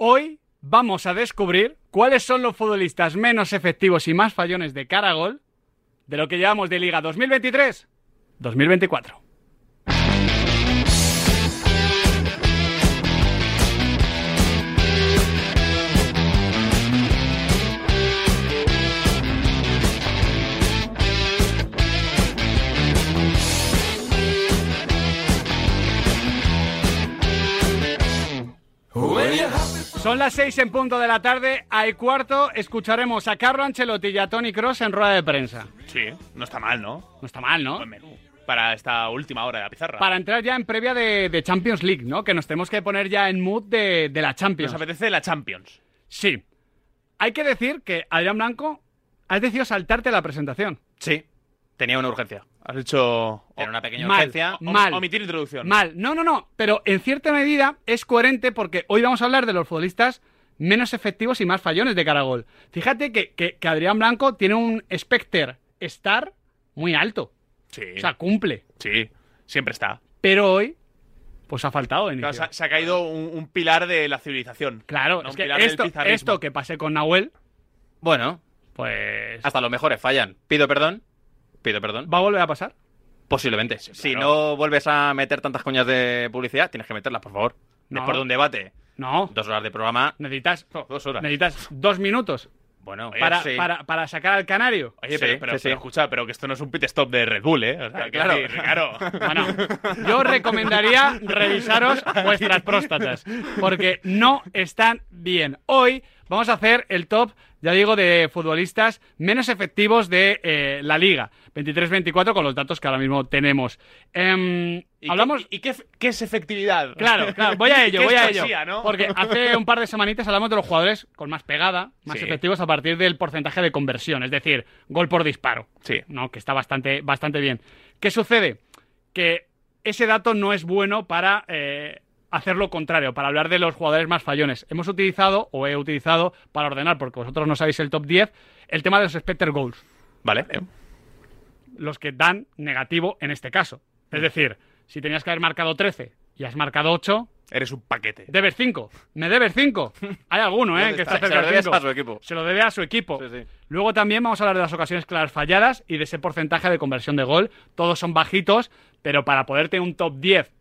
Hoy vamos a descubrir cuáles son los futbolistas menos efectivos y más fallones de cara a gol de lo que llevamos de Liga 2023-2024. Son las seis en punto de la tarde. Al cuarto escucharemos a Carlo Ancelotti y a Tony Cross en rueda de prensa. Sí, no está mal, ¿no? No está mal, ¿no? Buen menú. Para esta última hora de la pizarra. Para entrar ya en previa de, de Champions League, ¿no? Que nos tenemos que poner ya en mood de, de la Champions. Nos apetece la Champions. Sí. Hay que decir que, Adrián Blanco, has decidido saltarte la presentación. Sí, tenía una urgencia. Has hecho... Era una pequeña Mal. urgencia. o- mal. Omitir introducción. Mal. No, no, no. Pero en cierta medida es coherente porque hoy vamos a hablar de los futbolistas menos efectivos y más fallones de cara a gol. Fíjate que, que- que Adrián Blanco tiene un Spectre Star muy alto. Sí, O sea, cumple. sí. Siempre está. Pero hoy, pues ha faltado de Claro, se, ha, se ha caído un, un pilar de la civilización. Claro, No, es que esto, esto que pasé con Nahuel, Bueno, pues hasta los mejores fallan. Pido perdón. Pido perdón. va a volver a pasar. Posiblemente. Si claro. no vuelves a meter tantas coñas de publicidad, tienes que meterlas, por favor. No. Después de un debate, No, dos horas de programa. necesitas, Dos horas. necesitas dos minutos Bueno, para, sí. para, para sacar al canario. Oye, Sí, pero, pero- sí, sí. pero escucha, pero que esto no es un pit stop de Red Bull, ¿eh? O sea, Ah, que claro. decir, claro. Bueno, yo recomendaría revisaros vuestras próstatas, porque no están bien. Hoy vamos a hacer el top, ya digo, de futbolistas menos efectivos de eh, la liga. 23-24 con los datos que ahora mismo tenemos. Em, ¿Y hablamos... qué, ¿Y qué, qué es efectividad? Claro, claro, voy a ello, ¿Qué voy a ello. ¿no? Porque hace un par de semanitas hablamos de los jugadores con más pegada, más Sí. efectivos a partir del porcentaje de conversión, es decir, gol por disparo. Sí. ¿no? Que está bastante, bastante bien. ¿Qué sucede? Que ese dato no es bueno para eh, hacer lo contrario, para hablar de los jugadores más fallones. Hemos utilizado, o he utilizado, para ordenar, porque vosotros no sabéis el top 10, el tema de los expected goals Vale. eh. los que dan negativo en este caso. Es decir, si tenías que haber marcado 13 y has marcado 8, Eres un paquete. debes 5. ¿Me debes 5? Hay alguno, ¿eh? ¿Dónde Que está? está Se cerca lo cinco. a su equipo. Se lo debe a su equipo. Sí, sí. Luego también vamos a hablar de las ocasiones claras falladas y de ese porcentaje de conversión de gol. Todos son bajitos, pero para poder tener un top 10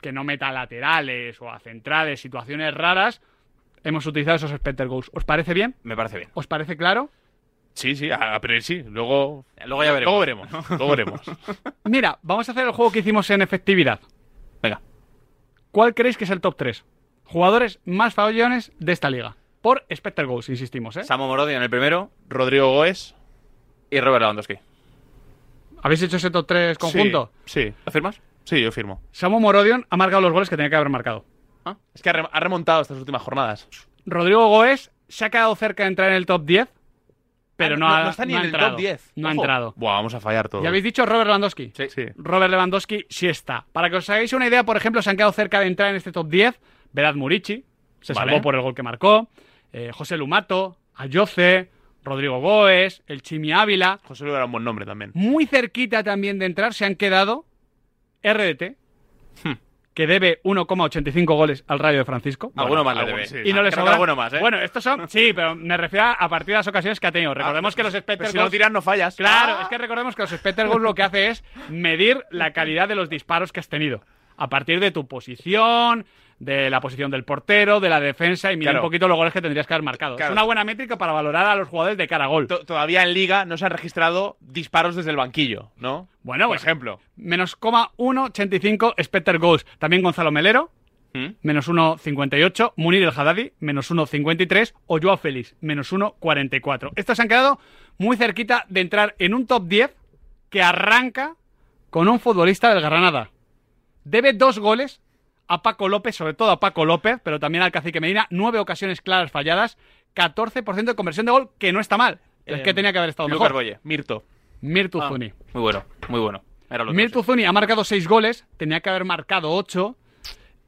que no meta a laterales o a centrales, situaciones raras, hemos utilizado esos expected goals. ¿Os parece bien? Me parece bien. ¿Os parece claro? Sí, sí, a, a priori sí. Luego, Luego ya veremos. luego veremos. Luego veremos. Mira, vamos a hacer el juego que hicimos en efectividad. Venga. ¿Cuál creéis que es el top 3? Jugadores más fallones de esta liga. Por expected goals, insistimos, ¿eh? Samo Morodi en el primero Rodrigo Goes. y Robert Lewandowski. ¿Habéis hecho ese top 3 conjunto? Sí, sí. ¿Lo firmas? Sí, yo firmo. Samu Morodion ha marcado los goles que tenía que haber marcado. Es que ha, re- ha remontado estas últimas jornadas. Rodrigo Goes se ha quedado cerca de entrar en el top 10, pero Ah, no, no- ha, no está ni en el entrado. top 10. No ha entrado. Buah, vamos a fallar todo. ¿Ya habéis dicho Robert Lewandowski? Sí. Sí. Robert Lewandowski sí está. Para que os hagáis una idea, por ejemplo, se han quedado cerca de entrar en este top 10 Vedat Murici, se Vale. salvó por el gol que marcó, eh, José Lumato, Ayoce, Rodrigo Goes, el Chimi Ávila. José Luis era un buen nombre también. Muy cerquita también de entrar se han quedado RDT, Hmm. que debe 1,85 goles al Rayo de Francisco. Alguno más le debe. sí. Y no le Creo que sobra. alguno más, ¿eh? Bueno, estos son. Sí, pero me refiero a partir de las ocasiones que ha tenido. Recordemos que los Pero Spectre si no tiras, no fallas. Claro, Ah. es que recordemos que los Spectre Goals lo que hace es medir la calidad de los disparos que has tenido. A partir de tu posición, de la posición del portero, de la defensa y mirar Claro. un poquito los goles que tendrías que haber marcado. Claro. Es una buena métrica para valorar a los jugadores de cara a gol. To- Todavía en Liga no se han registrado disparos desde el banquillo, ¿no? Bueno, Por pues, ejemplo. Menos 1,85 Spectre Goals. También Gonzalo Melero, ¿Mm? menos 1,58. Munir el Haddadi, menos 1,53. O Joao Félix, menos 1,44. Estos se han quedado muy cerquita de entrar en un top 10 que arranca con un futbolista del Granada. Debe dos goles a Paco López, sobre todo a Paco López, pero también al Cacique Medina. Nueve ocasiones claras falladas, 14% de conversión de gol, que no está mal. Es que tenía que haber estado Lucas mejor. Boye. Mirto. Mirtu Ah, Zuni. Muy bueno, muy bueno. Mirtu Zuni ha marcado seis goles, tenía que haber marcado ocho.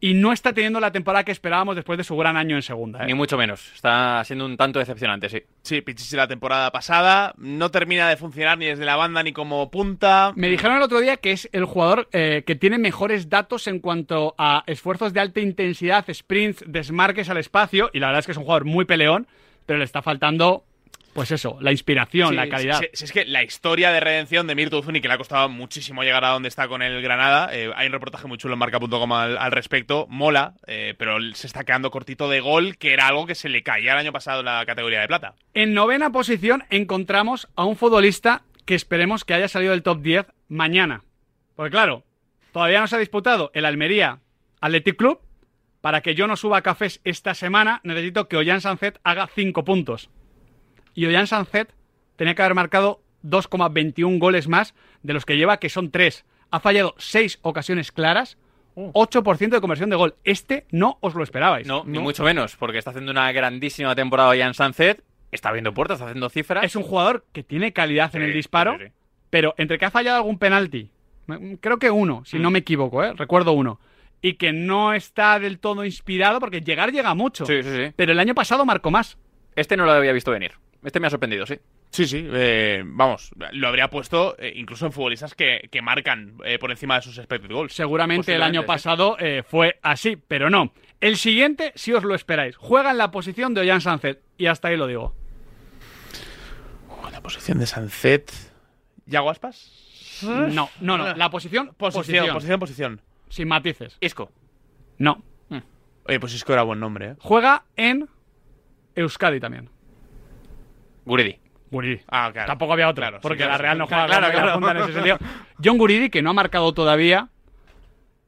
Y no está teniendo la temporada que esperábamos después de su gran año en segunda. ¿eh? Ni mucho menos. Está siendo un tanto decepcionante, sí. Sí, Pichichi la temporada pasada. No termina de funcionar ni desde la banda ni como punta. Me dijeron el otro día que es el jugador eh, que tiene mejores datos en cuanto a esfuerzos de alta intensidad, sprints, desmarques al espacio, y la verdad es que es un jugador muy peleón, pero le está faltando, pues eso, la inspiración, Sí, la calidad. sí, sí, es que la historia de redención de Mirto Uzuni, que le ha costado muchísimo llegar a donde está con el Granada, eh, hay un reportaje muy chulo en marca.com al, al respecto, mola, eh, pero se está quedando cortito de gol, que era algo que se le caía el año pasado en la categoría de plata. En novena posición encontramos a un futbolista que esperemos que haya salido del top 10 mañana. Porque claro, todavía no se ha disputado el Almería Athletic Club. Para que yo no suba a cafés esta semana, necesito que Ollán Sanzet haga 5 puntos. Y Ollán Sanzet tenía que haber marcado 2,21 goles más de los que lleva, que son 3. Ha fallado 6 ocasiones claras, 8% de conversión de gol. Este no os lo esperabais. No, ni mucho menos, porque está haciendo una grandísima temporada ya en Sunset. Está abriendo puertas, está haciendo cifras. Es un jugador que tiene calidad en el disparo, sí, sí. pero entre que ha fallado algún penalti, creo que uno, si Mm. no me equivoco, ¿eh? recuerdo uno, y que no está del todo inspirado, porque llegar llega mucho. Sí, sí, sí. Pero el año pasado marcó más. Este no lo había visto venir. Este me ha sorprendido, sí. Sí, sí, eh, vamos, lo habría puesto eh, incluso en futbolistas que, que marcan eh, por encima de sus expected goals. Seguramente el año pasado fue así, pero no. El siguiente, si os lo esperáis, juega en la posición de Ollán Sanzet, y hasta ahí lo digo. la posición de Sancet. ¿Yago Aspas? No, no, no. La posición, Posición, posición, posición, posición. sin matices. Isco. No. Oye, pues Isco era buen nombre. Juega en Euskadi también. Guridi. Guridi. Ah, claro. Tampoco había otro, Claro, porque la. Real no juega Claro, claro. punta en ese sentido. John Guridi, que no ha marcado todavía,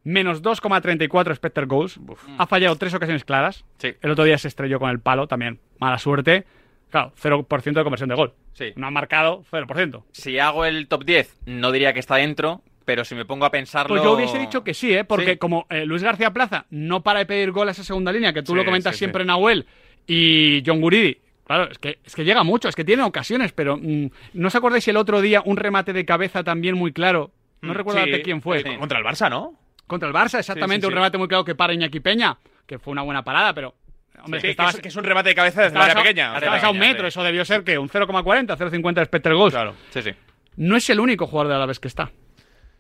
menos 2,34 expected goals. Ha fallado tres ocasiones claras. Sí. El otro día se estrelló con el palo, también mala suerte. Claro, 0% de conversión de gol. Sí. No ha marcado 0%. Si hago el top 10, no diría que está dentro, pero si me pongo a pensarlo. Pues yo hubiese dicho que sí, ¿eh? porque Sí. como eh, Luis García Plaza no para de pedir gol a esa segunda línea, que tú Sí, lo comentas sí, siempre. Nahuel, y John Guridi, claro, es que, es que llega mucho, es que tiene ocasiones, pero mm, ¿no os acordáis el otro día un remate de cabeza también muy claro? No Mm, recuerdo sí, quién fue. eh, Contra el Barça, ¿no? Contra el Barça, exactamente, Sí, un remate muy claro que para Iñaki Peña, que fue una buena parada, pero... Hombre, Sí, que estabas, es, que es un remate de cabeza desde estabas área a- pequeña. estabas a un metro, sí. eso debió ser que un 0,40, 0,50 de Spectre Goals. Claro. Sí, sí. No es el único jugador de Alavés que está.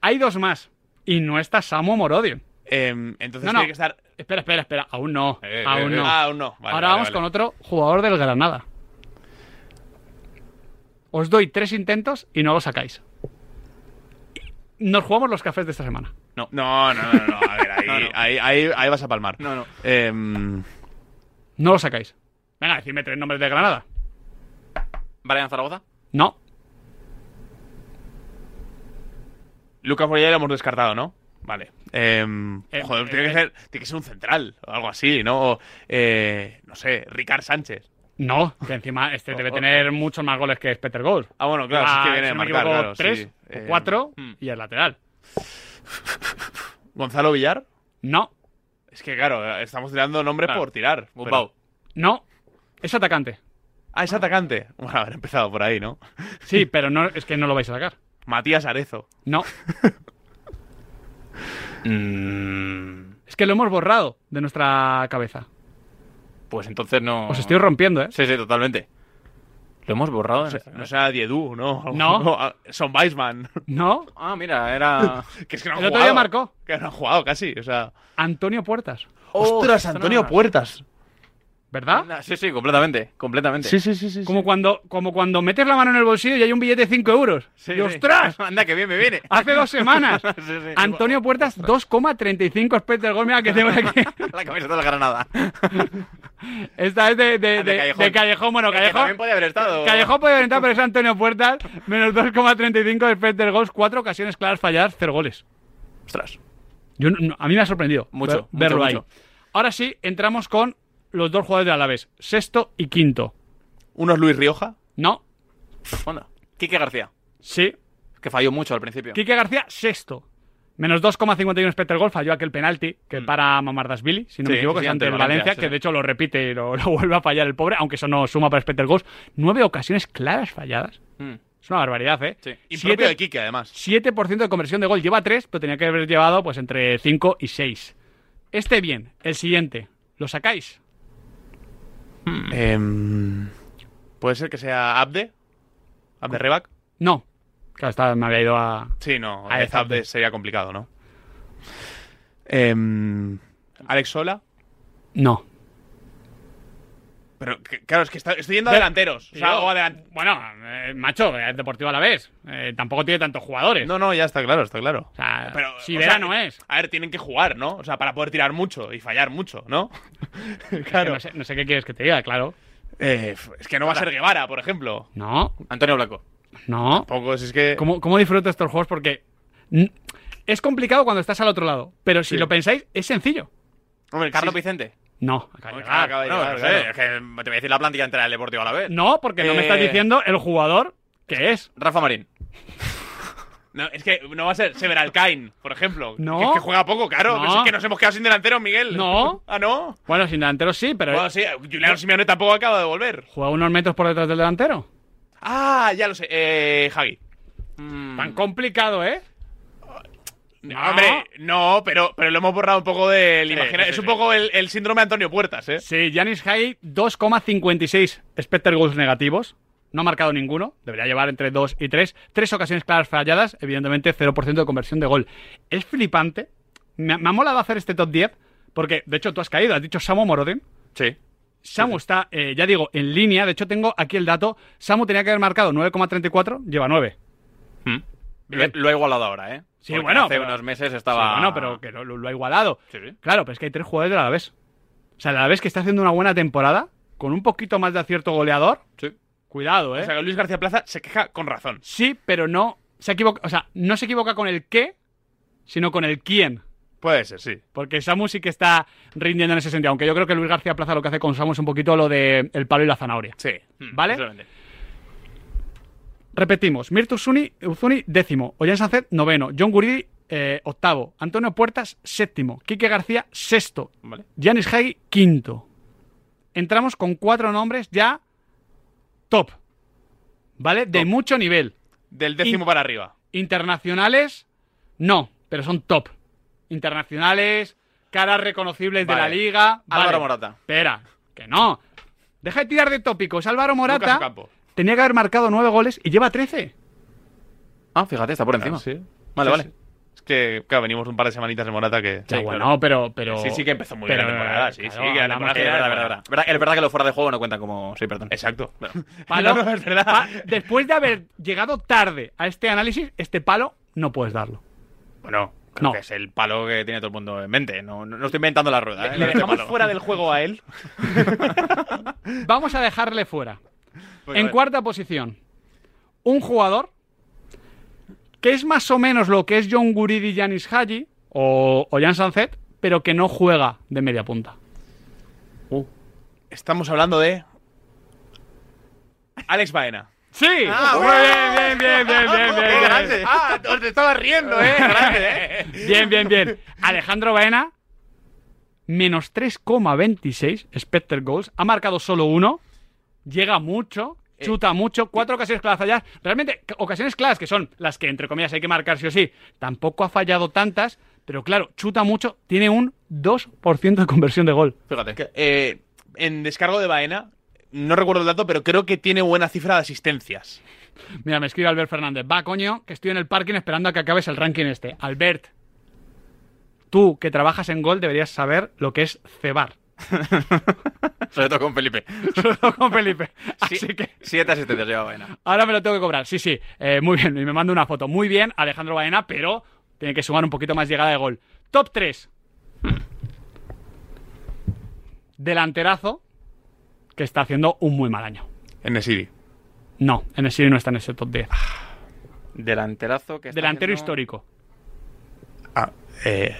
Hay dos más, y no está Samu Morodio. Em, entonces No, no. tiene que estar. Espera, espera, espera, aún no, Eh, aún eh, no. Ah, aún no. Vale, Ahora vale, vamos vale. con otro jugador del Granada. Os doy tres intentos y no lo sacáis. Nos jugamos los cafés de esta semana. No, no, no, no, no. A ver, ahí, No, no. Ahí, ahí, ahí vas a palmar. No, no. Em, No lo sacáis. Venga, decidme tres nombres de Granada. Brian Zaragoza. No. Lucas Boyer lo hemos descartado, ¿no? Vale. Em, Eh, joder, eh, tiene, que eh. ser, tiene que ser un central o algo así, ¿no? O, eh, no sé, Ricard Sánchez. No, que encima este debe tener muchos más goles que Peter Gold. Ah, bueno, claro, sí que viene si a no marcar, equivoco, claro, tres sí. o Eh, cuatro hmm. y el lateral. Gonzalo Villar. No, Es que, claro, estamos tirando nombres Claro. por tirar. Pero- no. Es atacante. Ah, es atacante. Bueno, haber empezado por ahí, ¿no? Sí, pero no, es que no lo vais a sacar. Matías Arezo. No. Mm, Es que lo hemos borrado de nuestra cabeza. pues entonces no. Os estoy rompiendo, ¿eh? Sí, sí, totalmente. Lo hemos borrado. de No sea Diedu, ¿no? No. Son Weisman. No. Ah, mira, era. que es que no han El otro jugado. día marcó. Que no han jugado casi, o sea... Antonio Puertas. ¡Ostras, Antonio Puertas! ¿Verdad? Sí, sí, completamente. Completamente. sí, sí, sí. Como cuando, como cuando metes la mano en el bolsillo y hay un billete de 5 euros. Sí, y sí. ¡ostras! Anda, que bien me viene. Hace dos semanas. Sí, sí. Antonio Puertas, 2,35 expected goal. Mira que tengo aquí. La camiseta de la Granada. Esta es de, de, Ah, de de- Callejón. de Callejón. Bueno, Que Callejón. también podía haber estado. Callejón puede haber entrado, pero es Antonio Puertas. Menos 2,35 de expected goals. Cuatro ocasiones claras falladas, cero goles. Ostras. Yo no- a mí me ha sorprendido Mucho, ver- verlo mucho, ahí. mucho. Ahora sí, entramos con los dos jugadores de Alavés. Sexto y quinto. Uno es Luis Rioja. No. Anda. Quique García. Sí. Que falló mucho al principio. Quique García, sexto. Menos 2,51 expected goal, falló aquel penalti que para Mamardasvili, si no me equivoco, sí, es ante el Valencia, que de hecho lo repite y lo, lo vuelve a fallar el pobre, aunque eso no suma para expected goals. Nueve ocasiones claras falladas. Mm, Es una barbaridad, ¿eh? Sí. De Siete, Quique, además. 7% de conversión de gol. Lleva 3, pero tenía que haber llevado pues entre 5 y 6. Este bien, el siguiente. ¿Lo sacáis? Em, ¿Puede ser que sea Abde? ¿Abde Rebac? No. Claro, esta me había ido a. Sí, no. Es Abde. Abde sería complicado, ¿no? Em, ¿Alex Sola? No. Pero que- claro, es que está- estoy yendo a De- delanteros. O sea, o adelant- Bueno, eh, macho, es deportivo a la vez. Eh, tampoco tiene tantos jugadores. No, no, ya está claro, está claro. O sea, Pero, si o Vera sea, no es. A ver, tienen que jugar, ¿no? O sea, para poder tirar mucho y fallar mucho, ¿no? Que claro. no, sé, no sé qué quieres que te diga, claro. Eh, es que no va a ser Guevara, por ejemplo. No, Antonio Blanco. no. Poco, si es que. ¿Cómo, cómo disfruto estos juegos? Porque es complicado cuando estás al otro lado. Pero si Sí. lo pensáis, es sencillo. Hombre, Carlos sí- Vicente. No, acaba de llegar. acaba de llegar, no sé, claro. es que te voy a decir la plantilla entera del Deportivo a la vez. No, porque no me Eh, estás diciendo el jugador que es. Rafa Marín. No, es que no va a ser Sever Alcain, por ejemplo. No. Que, es que juega poco, claro. No. Es que nos hemos quedado sin delantero, Miguel. No. Ah, no. Bueno, sin delanteros sí, pero Bueno, sí, Juliano Simeone tampoco acaba de volver. juega unos metros por detrás del delantero. Ah, ya lo sé. Eh, Hagi. Mm, Tan complicado, ¿eh? No, hombre, no, pero, pero lo hemos borrado un poco del Sí, imaginario. sí, es un poco el, el síndrome de Antonio Puertas, ¿eh? Sí, Janis Hay 2,56 expected goals negativos. No ha marcado ninguno. Debería llevar entre 2 y 3. Tres ocasiones claras falladas. Evidentemente, 0% de conversión de gol. Es flipante. Me, me ha molado hacer este top 10. Porque, de hecho, tú has caído. Has dicho Samu Morodin. Sí. Samu está, eh, ya digo, en línea. De hecho, tengo aquí el dato. Samu tenía que haber marcado 9,34. Lleva 9. Mm. Lo, lo he igualado ahora, ¿eh? Sí, bueno, Hace pero- unos meses Sí, estaba. bueno, pero que lo, lo ha igualado. Sí, sí. Claro, pero es que hay tres jugadores del Alavés. O sea, el Alavés que está haciendo una buena temporada. Con un poquito más de acierto goleador. Sí. Cuidado, ¿eh? O sea, que Luis García Plaza se queja con razón. Sí, pero no se equivoca, o sea, no se equivoca con el qué, sino con el quién. Puede ser, sí. Porque Samu sí que está rindiendo en ese sentido. Aunque yo creo que Luis García Plaza lo que hace con Samu es un poquito lo de el palo y la zanahoria. Sí. Mm, ¿Vale? Repetimos: Mirtu Uzuni, Uzuni décimo, Ollán Sánchez noveno, John Guridi eh, octavo, Antonio Puertas séptimo, Quique García sexto, Vale. Janis Hagi quinto. Entramos con cuatro nombres ya top. ¿Vale? De mucho nivel. Del décimo In- para arriba. Internacionales, no, pero son top. Internacionales, caras reconocibles de la liga. Álvaro Vale. Morata. Espera, que no. Deja de tirar de tópicos. Álvaro Morata. Tenía que haber marcado nueve goles y lleva 13. Ah, fíjate, está por encima. sí. Vale, Sí, vale. sí. Es que, claro, venimos un par de semanitas de Morata que. Ya, Sí, bueno, claro. pero, pero. Sí, sí que empezó muy pero, bien la temporada, sí, claro, sí, que la temporada es verdad, verdad, verdad. Verdad- Es verdad que los fuera de juego no cuentan como. Sí, perdón. Exacto. Palo, No, no, es verdad. pa- después de haber llegado tarde a este análisis, este palo no puedes darlo. Bueno, creo No. que es el palo que tiene todo el mundo en mente. No, no, no estoy inventando la rueda. ¿eh? ¿Le Este dejamos palo. fuera del juego a él? Vamos a dejarle fuera. En cuarta posición, un jugador que es más o menos lo que es John Guridi y Yanis Haji o, o Jan Sanzet, pero que no juega de media punta. Estamos hablando de. Alex Baena. ¡Sí! Ah, Muy bien, bien, bien, bien, bien, bien, ¡Qué bien. grande! ¡Ah! Os te estaba riendo, eh. Grande, eh. Bien, bien, bien. Alejandro Baena, menos 3,26 expected goals. Ha marcado solo uno. Llega mucho. Chuta mucho. Cuatro ocasiones claras falladas. Realmente, ocasiones claras que son las que, entre comillas, hay que marcar sí o sí. Tampoco ha fallado tantas. Pero claro, chuta mucho. Tiene un 2% de conversión de gol. Fíjate. Eh, en descargo de Baena, no recuerdo el dato, pero creo que tiene buena cifra de asistencias. Mira, me escribe Albert Fernández. Va, coño, que estoy en el parking esperando a que acabes el ranking este. Albert, tú que trabajas en gol deberías saber lo que es cebar. Sobre todo con Felipe. Sobre todo con Felipe. Sí, Así que Siete asistencias lleva Baena. ahora me lo tengo que cobrar. Sí, sí. Eh, muy bien. Y me manda una foto. Muy bien, Alejandro Baena, pero tiene que sumar un poquito más llegada de gol. Top 3. Delanterazo que está haciendo un muy mal año. En Nesiri. No, en City no está en ese top 10. Delanterazo que está Delantero haciendo- histórico. Ah, eh.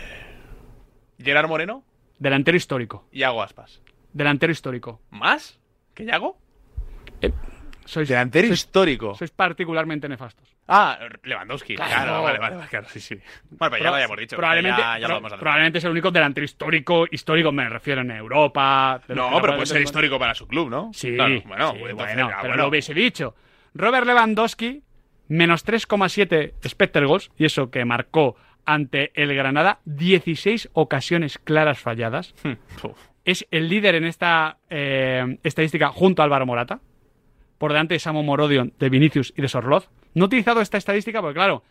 Gerard Moreno Delantero histórico. y Yago Aspas. Delantero histórico. ¿Más? ¿Que Yago? Sois, Delantero sois, histórico. sois particularmente nefastos. Ah, Lewandowski. Claro. Claro, vale, vale, vale, claro, sí, sí. Bueno, pues ya lo habíamos dicho. Probablemente, Ya, ya lo pro- vamos a hacer. probablemente es el único delantero histórico, histórico me refiero en Europa. No, pero puede ser histórico para su club, ¿no? Sí, Claro, bueno, sí, entonces, bueno, ah, pero bueno. lo hubiese dicho. Robert Lewandowski, menos 3,7 expected goals, y eso que marcó ante el Granada, 16 ocasiones claras falladas. Es el líder en esta eh, estadística junto a Álvaro Morata, por delante de Samo Morodion, de Vinicius y de Sorloz. No he utilizado esta estadística porque, claro,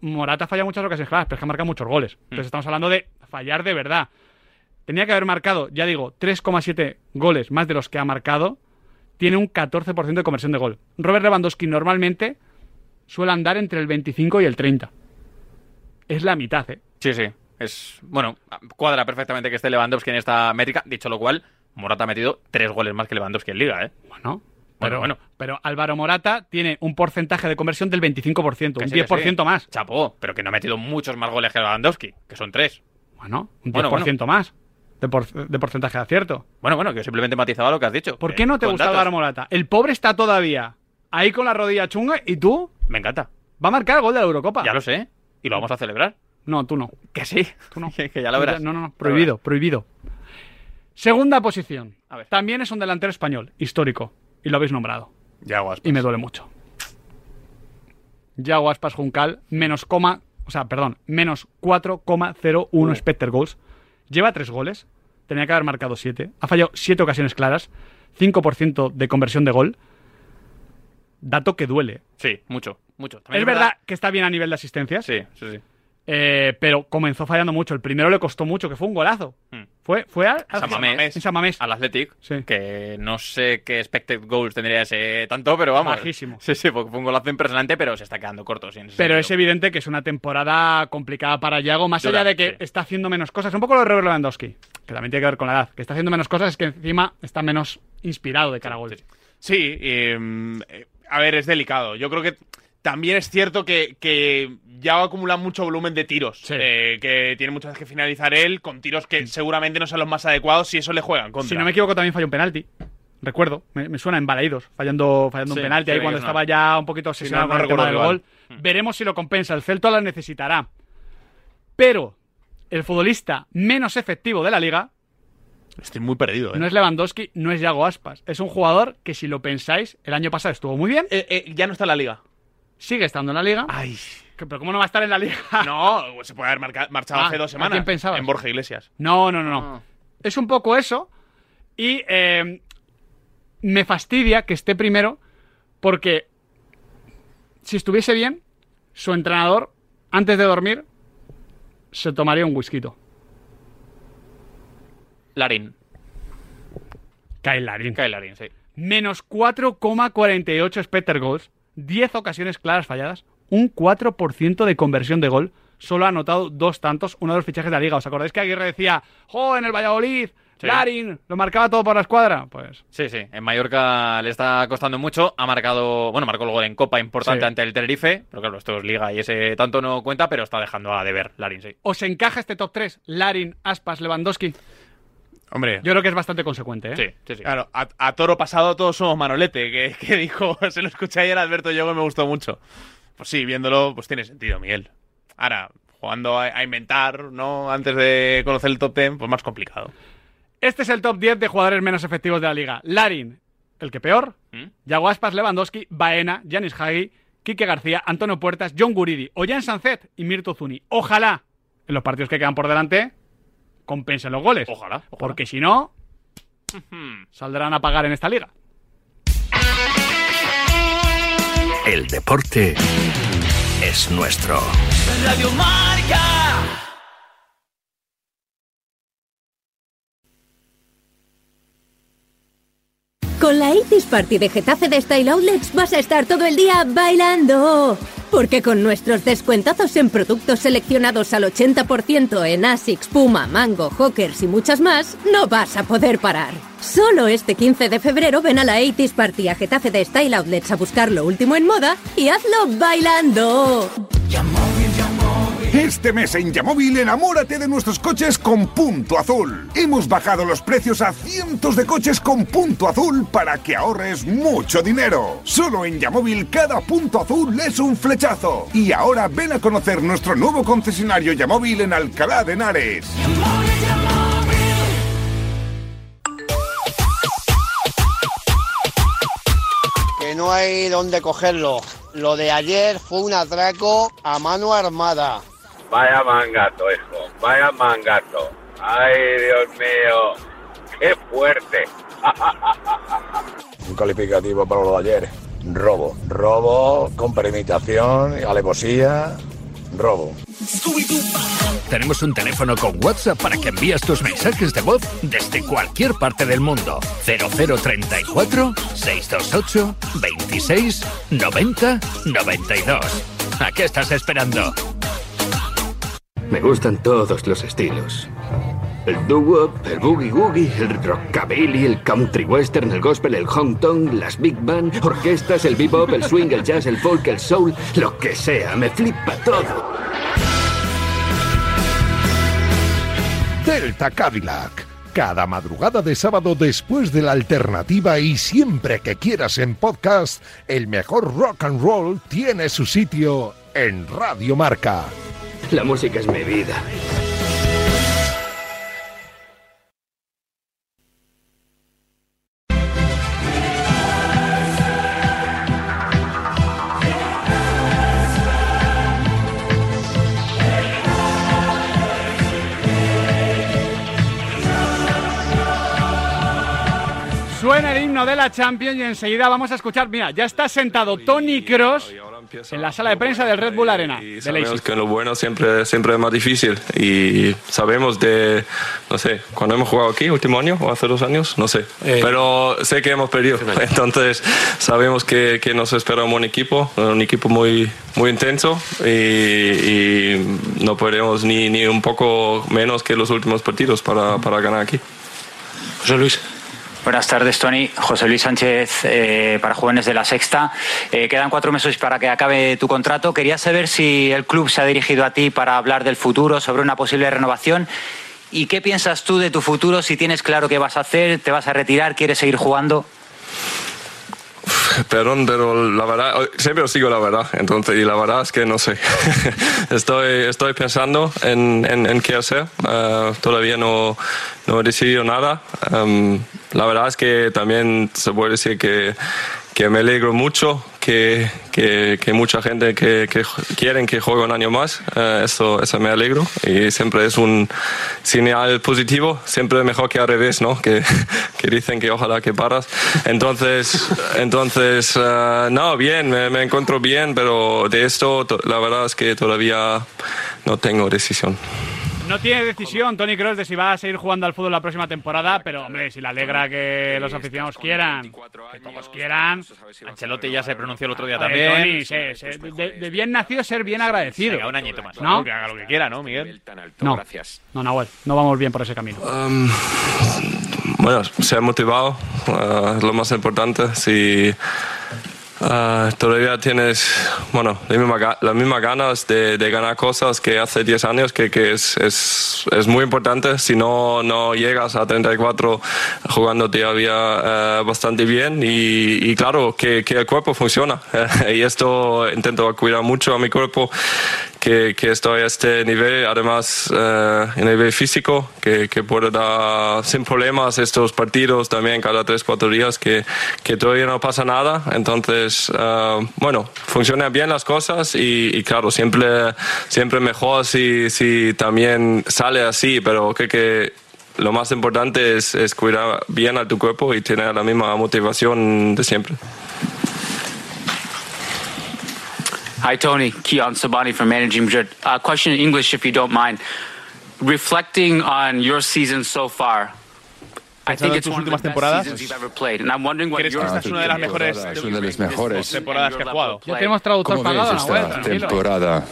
Morata falla muchas ocasiones claras, pero es que marca muchos goles. Entonces estamos hablando de fallar de verdad. Tenía que haber marcado, ya digo, 3,7 goles más de los que ha marcado. Tiene un 14% de conversión de gol. Robert Lewandowski normalmente suele andar entre el 25 y el 30. Es la mitad, ¿eh? Sí, sí. Es, bueno, cuadra perfectamente que esté Lewandowski en esta métrica. Dicho lo cual, Morata ha metido tres goles más que Lewandowski en Liga, ¿eh? Bueno, pero, bueno. pero Álvaro Morata tiene un porcentaje de conversión del 25%, Que un sí, que 10% sí. más. Chapó, pero que no ha metido muchos más goles que Lewandowski, que son tres. Bueno, un 10% Bueno, más de, por- de porcentaje de acierto. Bueno, bueno, que yo simplemente matizaba lo que has dicho. ¿Por qué no te gusta datos. Álvaro Morata? El pobre está todavía ahí con la rodilla chunga y tú Me encanta. va a marcar el gol de la Eurocopa. Ya lo sé. Y lo vamos a celebrar. No, tú no. Que sí. Tú no. que ya lo verás. No, no, no. Prohibido, prohibido. Segunda posición. A ver. También es un delantero español, histórico. Y lo habéis nombrado. Ya Aspas. Y me duele mucho. Yago Aspas Juncal, menos coma, o sea, perdón, menos 4,01 Uh. expected goals. Lleva tres goles. Tenía que haber marcado siete. Ha fallado siete ocasiones claras. 5% de conversión de gol. Dato que duele. Sí, mucho, mucho. También Es verdad que está bien a nivel de asistencias. Sí, sí, sí. Eh, pero comenzó fallando mucho. El primero le costó mucho, que fue un golazo. Hmm. Fue, fue al, al- San Mamés. en San Mamés. Al Athletic, Sí. que no sé qué expected goals tendría ese tanto, pero vamos. Bajísimo. Sí, sí, porque fue un golazo impresionante, pero se está quedando corto. sí, Pero es evidente que es una temporada complicada para Yago, más Dura, allá de que sí. está haciendo menos cosas. Un poco lo de Robert Lewandowski, que también tiene que ver con la edad. Que está haciendo menos cosas, es que encima está menos inspirado de cara a gol. sí, eh, eh, a ver, es delicado. Yo creo que también es cierto que, que ya acumula mucho volumen de tiros. Sí. eh, que tiene muchas veces que finalizar él con tiros que seguramente no son los más adecuados si eso le juegan contra. Si no me equivoco, también falló un penalti. Recuerdo, me, me suena en Balaídos, fallando, fallando Sí, un penalti sí, ahí cuando estaba ya un poquito obsesionado no, con el tema del gol. igual. Veremos si lo compensa. El Celta la necesitará. Pero el futbolista menos efectivo de la liga Estoy muy perdido, ¿eh? no es Lewandowski, no es Yago Aspas. Es un jugador que, si lo pensáis, el año pasado estuvo muy bien, Eh, eh, ya no está en la liga. Sigue estando en la liga. Ay. Pero ¿cómo no va a estar en la liga? No, se puede haber marca- marchado Ah, hace dos ¿a semanas. quién pensabas? En Borja Iglesias. No, no, no, no. Ah. Es un poco eso. Y eh, me fastidia que esté primero porque si estuviese bien, su entrenador, antes de dormir, se tomaría un whisky. Larín. Kyle Larin. Kyle Larín, sí. Menos 4,48 expected goals, 10 ocasiones claras falladas, un 4% de conversión de gol. Solo ha anotado dos tantos, uno de los fichajes de la liga. ¿Os acordáis que Aguirre decía, ¡Jo, en el Valladolid! Sí. Larin, lo marcaba todo por la escuadra. Pues Sí, sí. En Mallorca le está costando mucho. Ha marcado, bueno, marcó el gol en Copa importante Sí. ante el Tenerife. Pero claro, esto es Liga y ese tanto no cuenta, pero está dejando a deber Larín, sí. ¿Os encaja este top 3? Larin, Aspas, Lewandowski. Hombre, Yo creo que es bastante consecuente, ¿eh? Sí, sí, sí. Claro, a, a toro pasado todos somos Manolete, que, que dijo, se lo escuché ayer a Alberto Yogo y me gustó mucho. Pues sí, viéndolo, pues tiene sentido, Miguel. Ahora, jugando a, a inventar, ¿no? Antes de conocer el top 10, pues más complicado. Este es el top 10 de jugadores menos efectivos de la liga. Larin, el que peor. ¿Mm? Yago Aspas, Lewandowski, Baena, Janis Hagi, Quique García, Antonio Puertas, John Guridi, Ollán Sanzet y Mirto Zuni. Ojalá en los partidos que quedan por delante compensen los goles. Ojalá, ojalá. Porque si no, saldrán a pagar en esta liga. El deporte es nuestro. Radio Marca. Con la 80 Party de Getafe de Style Outlets vas a estar todo el día bailando. Porque con nuestros descuentazos en productos seleccionados al 80% en Asics, Puma, Mango, Hawkers y muchas más, no vas a poder parar. Solo este 15 de febrero ven a la 80 Party a Getafe de Style Outlets a buscar lo último en moda y hazlo bailando. Este mes en Yamóvil enamórate de nuestros coches con punto azul. Hemos bajado los precios a cientos de coches con punto azul para que ahorres mucho dinero. Solo en Yamóvil cada punto azul es un flechazo. Y ahora ven a conocer nuestro nuevo concesionario Yamóvil en Alcalá de Henares. que no hay dónde cogerlo. Lo de ayer fue un atraco a mano armada. Vaya mangato, hijo. Vaya mangato. Ay, Dios mío. Qué fuerte. Un calificativo para lo de ayer. Robo. Robo con premeditación, alevosía. Robo. Tenemos un teléfono con WhatsApp para que envíes tus mensajes de voz desde cualquier parte del mundo. 0034 628 26 90 92. ¿A qué estás esperando? Me gustan todos los estilos. El doo-wop, el boogie-woogie, el rockabilly, el country western, el gospel, el hong kong, las big band, orquestas, el bebop, el swing, el jazz, el folk, el soul, lo que sea, me flipa todo. Delta Cadillac. Cada madrugada de sábado después de la alternativa y siempre que quieras en podcast, el mejor rock and roll tiene su sitio en Radio Marca. La música es mi vida. Suena el himno de la Champions y enseguida vamos a escuchar. Mira, ya está sentado Tony Cross en la sala de prensa del Red Bull Arena. Y de sabemos que lo bueno siempre, siempre es más difícil. Y sabemos de, no sé, cuando hemos jugado aquí, último año o hace dos años, no sé. Pero sé que hemos perdido. Entonces sabemos que, que nos espera un buen equipo, un equipo muy, muy intenso y, y no podemos ni, ni un poco menos que los últimos partidos para, para ganar aquí. José Luis. Buenas tardes, Tony. José Luis Sánchez eh, para Jóvenes de la Sexta. Eh, quedan cuatro meses para que acabe tu contrato. Quería saber si el club se ha dirigido a ti para hablar del futuro, sobre una posible renovación. ¿Y qué piensas tú de tu futuro? Si tienes claro qué vas a hacer, te vas a retirar, quieres seguir jugando. Perdón, pero la verdad, siempre os sigo la verdad, entonces, y la verdad es que no sé. estoy, estoy pensando en, en, en qué hacer, Eh, todavía no, no he decidido nada. Em, la verdad es que también se puede decir que, que me alegro mucho que, que, que mucha gente que, que quieren que juegue un año más, eh, eso, eso me alegro y siempre es un señal positivo, siempre mejor que al revés, ¿no? Que, que dicen que ojalá que paras. Entonces, entonces eh, no, bien, me, me encuentro bien, pero de esto to- la verdad es que todavía no tengo decisión. No tiene decisión Tony Cross de si va a seguir jugando al fútbol la próxima temporada, pero hombre, si le alegra que los aficionados quieran, que todos quieran. Ancelotti ya se pronunció el otro día también. Tony, se- se- de, de bien nacido ser bien agradecido. Venga, un añito más. ¿No? Que haga lo que quiera, ¿no, Miguel? No, no, Nahuel, no vamos bien por ese camino. Um, bueno, ser motivado uh, es lo más importante. Si uh, todavía tienes, bueno, las mismas ganas de, ganar cosas que hace 10 años, que, es, es, es muy importante. Si no, no llegas a 34 jugando todavía uh, bastante bien y, y claro, que, que el cuerpo funciona. y esto intento cuidar mucho a mi cuerpo que, que estoy a este nivel, además eh, en nivel físico, que, que puedo dar sin problemas estos partidos también cada 3-4 días, que, que todavía no pasa nada. Entonces, eh, bueno, funcionan bien las cosas y, claro, siempre, siempre mejor si, si también sale así, pero creo que lo más importante es cuidar bien a tu cuerpo y tener la misma motivación de siempre. Hi, Tony. Keon Sabani from Managing Madrid. Uh, question in English, if you don't mind. Reflecting on your season so far, I Pensando think en it's tus one of the últimas best temporadas, seasons you've ever played, and I'm wondering what ¿Crees your que esta es una de las mejores Es una de las mejores. temporadas que ha jugado? Ya tenemos traductor ¿Cómo pagado, ves Nahuel, esta tranquilo. temporada?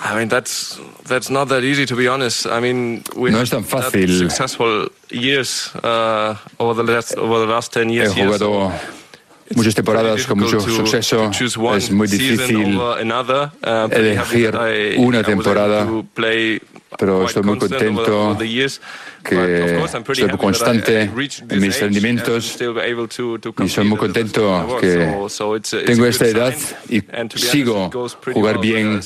I mean, that's that's not that easy to be honest. I mean, we No had es tan had fácil. successful years uh, over the last over the last ten years. He here, jugado so muchas temporadas con mucho suceso. Es muy difícil. Uh, elegir una temporada, pero estoy muy contento que soy constante en mis rendimientos y soy muy contento que tengo esta edad y sigo jugar bien,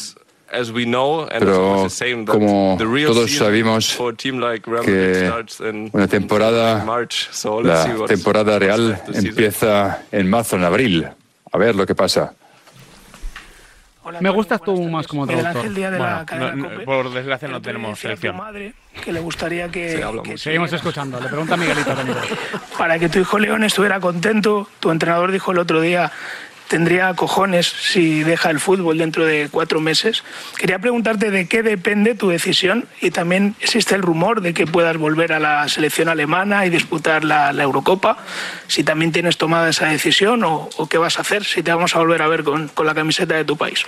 because as we know, and it's pero always the same, that como the real todos season sabemos for a team like Real que Madrid starts in- una temporada, in March. So let's see la temporada real empieza en marzo, en abril. A ver lo que pasa. Me gustas tú más como traductor. De la Bueno, No, no, por desgracia no tenemos selección. madre que le gustaría que, que Seguimos escuchando. Le pregunta Miguelito para que tu hijo León estuviera contento. Tu entrenador dijo el otro día, tendría cojones si deja el fútbol dentro de cuatro meses. Quería preguntarte de qué depende tu decisión y también existe el rumor de que puedas volver a la selección alemana y disputar la, Eurocopa. Si también tienes tomada esa decisión o, o qué vas a hacer si te vamos a volver a ver con, con la camiseta de tu país.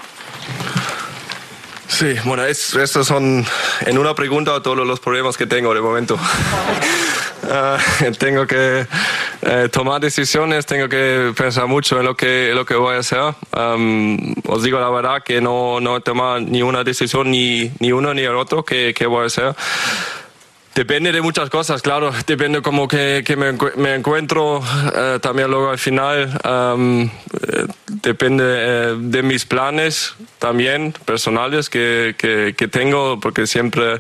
Sí, bueno, es, estos son en una pregunta todos los problemas que tengo de momento. Ah, tengo que eh, tomar decisiones, tengo que pensar mucho en lo que, en lo que voy a hacer. Am, os digo la verdad que no, no he tomado ni una decisión, ni, ni uno ni el otro que, que voy a hacer. Depende de muchas cosas, claro. Depende como que, que me, me encuentro eh, también luego al final. eh, depende eh, de mis planes también personales que, que, que tengo, porque siempre,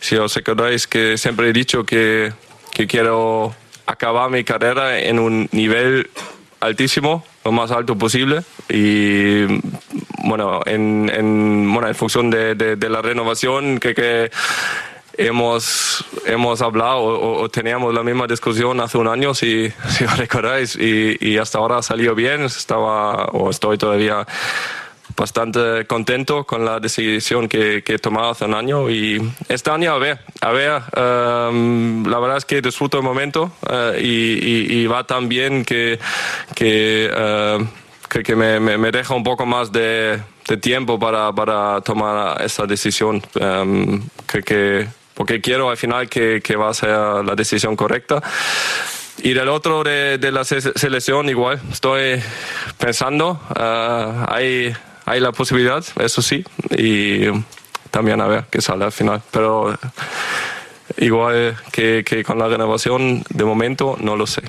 si os acordáis, que siempre he dicho que, que quiero acabar mi carrera en un nivel altísimo, lo más alto posible. Y bueno, en, en, bueno, en función de, de, de la renovación que, que hemos, hemos hablado o, o- teníamos la misma discusión hace un año, si, si os recordáis, y, y hasta ahora ha salido bien. Estaba, o estoy todavía bastante contento con la decisión que, que he tomado hace un año y este año a ver, a ver, em, la verdad es que disfruto el momento eh, y, y- y va tan bien que, que, eh, que, que me, me- me deja un poco más de, de tiempo para, para tomar esa decisión em, que, que- porque quiero al final que, que va a ser la decisión correcta. Y del otro de, de la se- selección igual, estoy pensando, ah, hay, hay la posibilidad, eso sí, y también a ver qué sale al final. Pero igual que, que con la renovación, de momento no lo sé.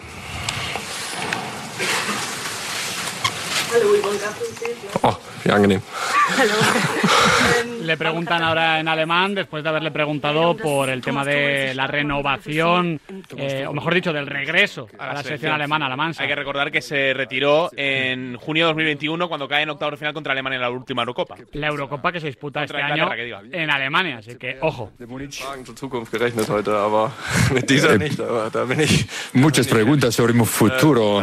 Oh, angenehm. Le preguntan ahora en alemán, después de haberle preguntado por el tema de la renovación, eh, o mejor dicho, del regreso a la, selección alemana, a la Mansa. Hay que recordar que se retiró en junio de 2021 cuando cae en octavos de final contra Alemania en la última Eurocopa. La Eurocopa que se disputa Contra este año en Alemania, así que ojo. Ich. Muchas preguntas sobre mi futuro.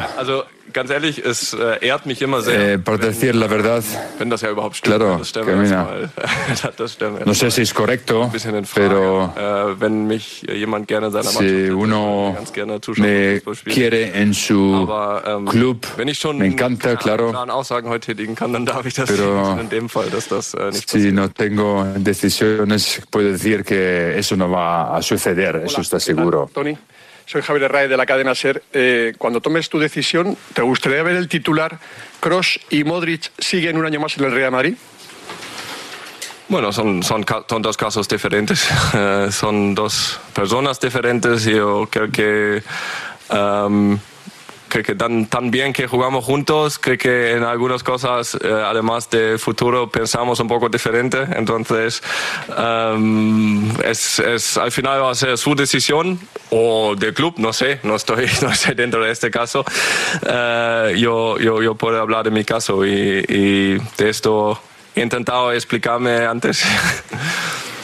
Ganz ehrlich, es äh, ehrt mich immer sehr. Eh, para decir la verdad, wenn das ja überhaupt stimmt. Claro, das stimmt mira. erstmal. das stimmt no sé si es correcto, ein bisschen in Frage. pero Äh, wenn mich jemand gerne in seiner si Mannschaft uno ganz gerne zuschauen me quiere en su Aber ähm, club, wenn ich schon me encanta, claro, klaren Aussagen heute tätigen kann, dann darf ich das Pero- in dem Fall, dass das äh, nicht si no tengo decisiones, puedo decir que eso no va a suceder, eso está seguro. Tony, soy Javier Herrera de la cadena SER. Eh, cuando tomes tu decisión, ¿te gustaría ver el titular Cross y Modric siguen un año más en el Real Madrid? Bueno, son, son, dos casos diferentes, Eh, son dos personas diferentes. Yo creo que, em, creo que tan, tan bien que jugamos juntos, creo que en algunas cosas, eh, además de futuro, pensamos un poco diferente. Entonces, em, es, es, al final va a ser su decisión o del club, no sé, no estoy, no estoy dentro de este caso. Eh, yo, yo, yo puedo hablar de mi caso y, y de esto he intentado explicarme antes.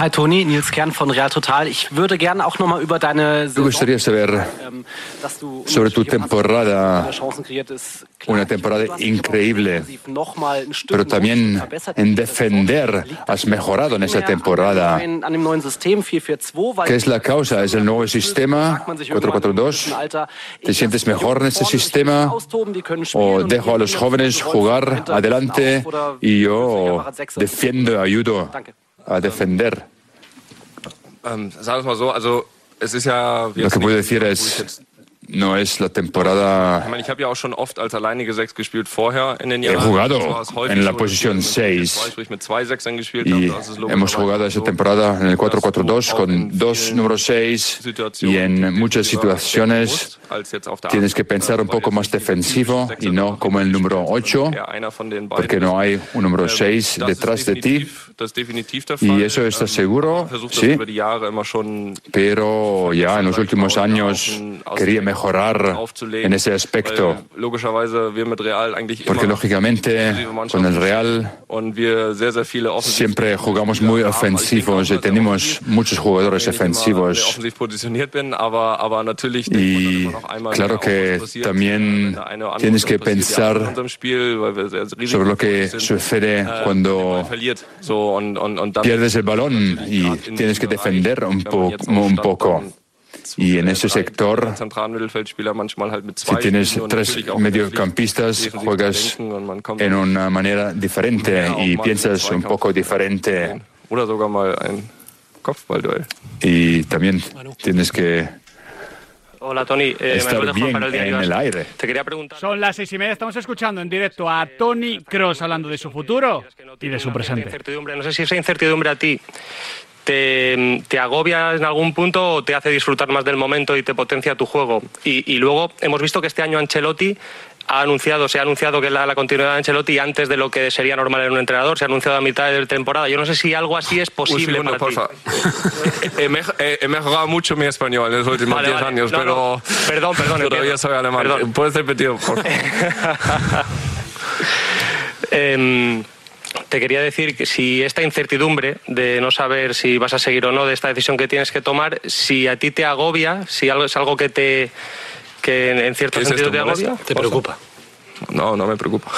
Hi Toni, Nils Kern von Real Total. Ich würde gerne auch nochmal über deine Me Saison, gustaría saber sobre tu temporada, una temporada increíble, pero también en defender has mejorado en esa temporada. an, an dem neuen System 4-4-2, weil ¿Qué es la causa? ¿Es el nuevo sistema 4-4-2? ¿Te sientes mejor en ese sistema? ¿O dejo a los jóvenes jugar adelante y yo defiendo, ayudo a defender? Sagen wir es mal so, also es ist ja. Lo que puedo decir es, no es la temporada... He jugado en la posición dass ich mit 6 zwei, sprich mit zwei Sechsern gespielt habe. y hemos jugado esa temporada en el 4-4-2 con dos números 6 y en muchas situaciones tienes que pensar un poco más defensivo y no como el número 8 eher einer von den beiden. porque no hay un número Ähm, 6 das ist detrás de ti. y eso está Ähm, seguro, sí, pero ya en los últimos años quería mejorar en ese aspecto. Porque lógicamente con el Real siempre jugamos muy ofensivos y tenemos muchos jugadores ofensivos. Y claro que también tienes que pensar sobre lo que sucede äh, cuando pierdes el balón y tienes que defender un, po- un poco. Y en ese sector, si tienes tres mediocampistas, juegas en una manera diferente y piensas un poco diferente. Y también tienes que Hola Tony, eh, estar Juan bien para el en el aire. Te quería preguntar. Son las seis y media, estamos escuchando en directo a Tony Cross hablando de su futuro y de su presente. incertidumbre. No sé si esa incertidumbre a ti te, te agobia en algún punto o te hace disfrutar más del momento y te potencia tu juego. Y, y luego hemos visto que este año Ancelotti ha anunciado, se ha anunciado que la, la continuidad de Ancelotti antes de lo que sería normal en un entrenador, se ha anunciado a mitad de temporada. Yo no sé si algo así es Un posible segundo, para ti. he, mej- he- he mejorado mucho mi español en los últimos Vale, 10 vale. años, No, pero no. Perdón, perdón, todavía entiendo. soy alemán. Perdón. ¿Puedes repetir, por favor? Em, te quería decir que si esta incertidumbre de no saber si vas a seguir o no de esta decisión que tienes que tomar, si a ti te agobia, si algo es algo que te que en- cierto ¿Qué es sentido esto, te agobia? ¿Te preocupa? No, no me preocupa.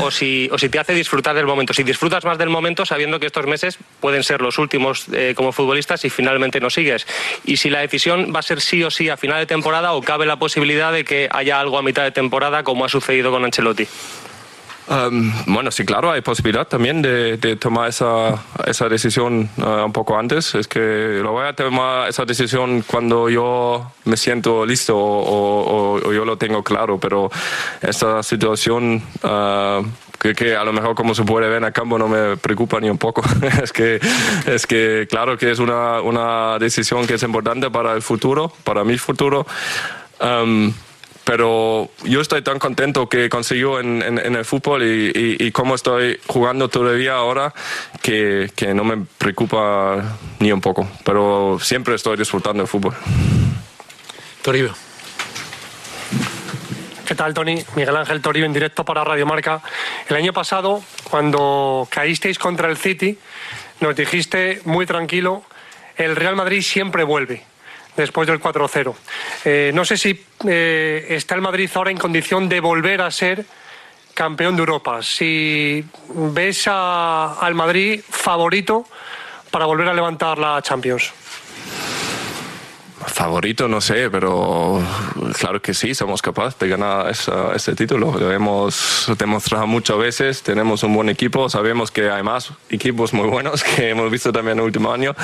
O, o si, o si te hace disfrutar del momento. Si disfrutas más del momento sabiendo que estos meses pueden ser los últimos eh, como futbolistas y finalmente no sigues. Y si la decisión va a ser sí o sí a final de temporada o cabe la posibilidad de que haya algo a mitad de temporada como ha sucedido con Ancelotti. Ähm, bueno, sí, claro, hay posibilidad también de, tomar esa, esa decisión eh, un poco antes. Es que lo voy a tomar esa decisión cuando yo me siento listo o, yo lo tengo claro, pero esta situación... eh, que, que a lo mejor como se puede ver en el campo no me preocupa ni un poco. es, que, es que claro que es una, una decisión que es importante para el futuro, para mi futuro. Um, pero yo estoy tan contento que consiguió en, en- en el fútbol y, y, y cómo estoy jugando todavía ahora que, que no me preocupa ni un poco. Pero siempre estoy disfrutando el fútbol. Toribio. ¿Qué tal, Tony? Miguel Ángel Toribio en directo para Radio Marca. El año pasado, cuando caísteis contra el City, nos dijiste muy tranquilo, el Real Madrid siempre vuelve después del 4-0. Eh, no sé si eh, está el Madrid ahora en condición de volver a ser campeón de Europa. Si ves a- al Madrid favorito para volver a levantar la Champions. Favorito, no sé, pero claro que sí, somos capaces de ganar ese título. Lo hemos demostrado muchas veces, tenemos un buen equipo, sabemos que hay más equipos muy buenos que hemos visto también en el último año,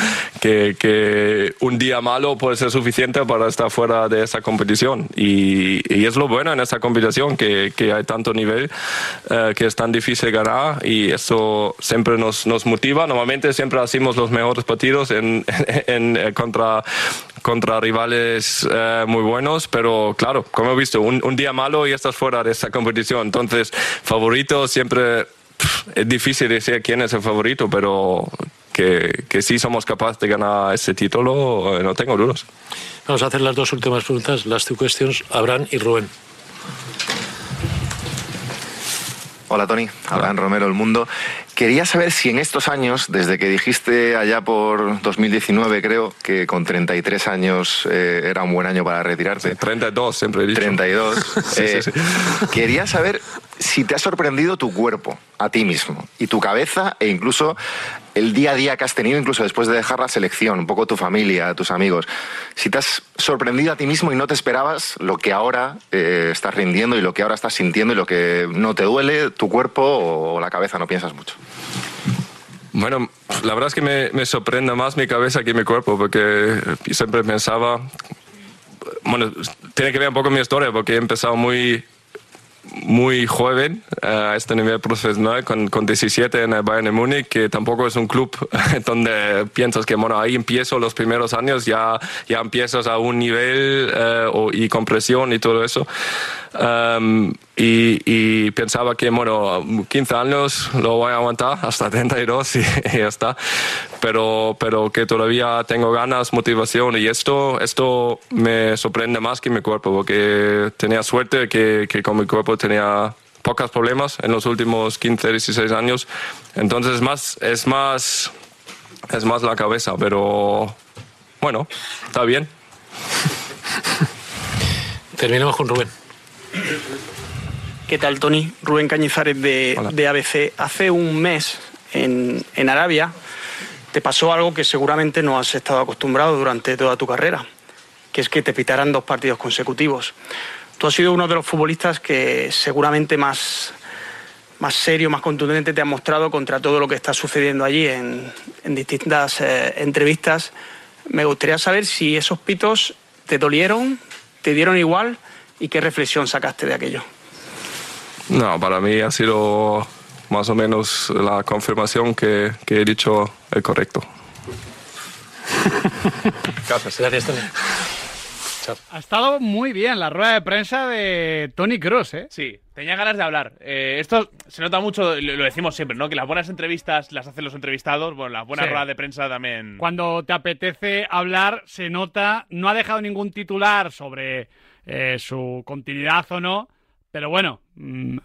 que, que un día malo puede ser suficiente para estar fuera de esa competición. Y, y es lo bueno en esta competición, que, que hay tanto nivel, eh, que es tan difícil ganar y eso siempre nos, nos motiva. Normalmente siempre hacemos los mejores partidos en, en- en- contra contra rivales eh, muy buenos, pero claro, como he visto, un, un día malo y estás fuera de esta competición. Entonces, favorito siempre pff, es difícil decir quién es el favorito, pero que, que sí somos capaces de ganar ese título, eh, no tengo dudas. Vamos a hacer las dos últimas preguntas, las two questions, Abraham y Rubén. Hola Tony, Abraham Romero, El Mundo. Quería saber si en estos años, desde que dijiste allá por 2019 creo, que con 33 años eh, era un buen año para retirarte. 32, siempre he dicho. 32. Sí, eh, sí, sí. Quería saber si te ha sorprendido tu cuerpo, a ti mismo, y tu cabeza, e incluso el día a día que has tenido, incluso después de dejar la selección, un poco tu familia, tus amigos. Si te has sorprendido a ti mismo y no te esperabas lo que ahora eh, estás rindiendo y lo que ahora estás sintiendo y lo que no te duele, tu cuerpo o la cabeza, no piensas mucho. Bueno, la verdad es que me, me sorprende más mi cabeza que mi cuerpo, porque siempre pensaba, bueno, tiene que ver un poco mi historia, porque he empezado muy, muy joven a este nivel profesional, con, con 17 en Bayern de Múnich, que tampoco es un club donde piensas que, bueno, ahí empiezo los primeros años, ya, ya empiezas a un nivel eh, y compresión y todo eso. Um, y, y pensaba que, bueno, 15 años lo voy a aguantar hasta 32 y, y ya está. Pero, pero que todavía tengo ganas, motivación y esto, esto me sorprende más que mi cuerpo porque tenía suerte que, que con mi cuerpo tenía pocos problemas en los últimos 15, 16 años. Entonces más, es más, es más la cabeza, pero bueno, está bien. Terminamos con Rubén. ¿Qué tal, Tony? Rubén Cañizares de, de ABC. Hace un mes en, en Arabia te pasó algo que seguramente no has estado acostumbrado durante toda tu carrera, que es que te pitaran dos partidos consecutivos. Tú has sido uno de los futbolistas que seguramente más, más serio, más contundente te ha mostrado contra todo lo que está sucediendo allí en, en distintas eh, entrevistas. Me gustaría saber si esos pitos te dolieron, te dieron igual y qué reflexión sacaste de aquello. No, para mí ha sido más o menos la confirmación que, que he dicho el correcto. Gracias. Gracias, Tony. Ha estado muy bien la rueda de prensa de Tony Cross, ¿eh? Sí, tenía ganas de hablar. Eh, esto se nota mucho, lo, lo decimos siempre, ¿no? Que las buenas entrevistas las hacen los entrevistados, bueno, las buenas Sí. ruedas de prensa también. Cuando te apetece hablar, se nota. No ha dejado ningún titular sobre eh, su continuidad o no. Pero bueno, mm,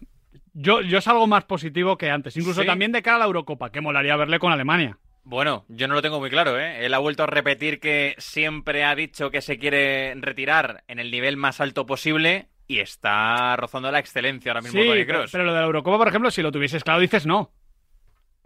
yo, yo salgo más positivo que antes. Incluso Sí. también de cara a la Eurocopa, que molaría verle con Alemania. Bueno, yo no lo tengo muy claro, ¿eh? Él ha vuelto a repetir que siempre ha dicho que se quiere retirar en el nivel más alto posible y está rozando la excelencia ahora mismo Sí, Toni pero, Kroos. pero lo de la Eurocopa, por ejemplo, si lo tuvieses claro, dices no.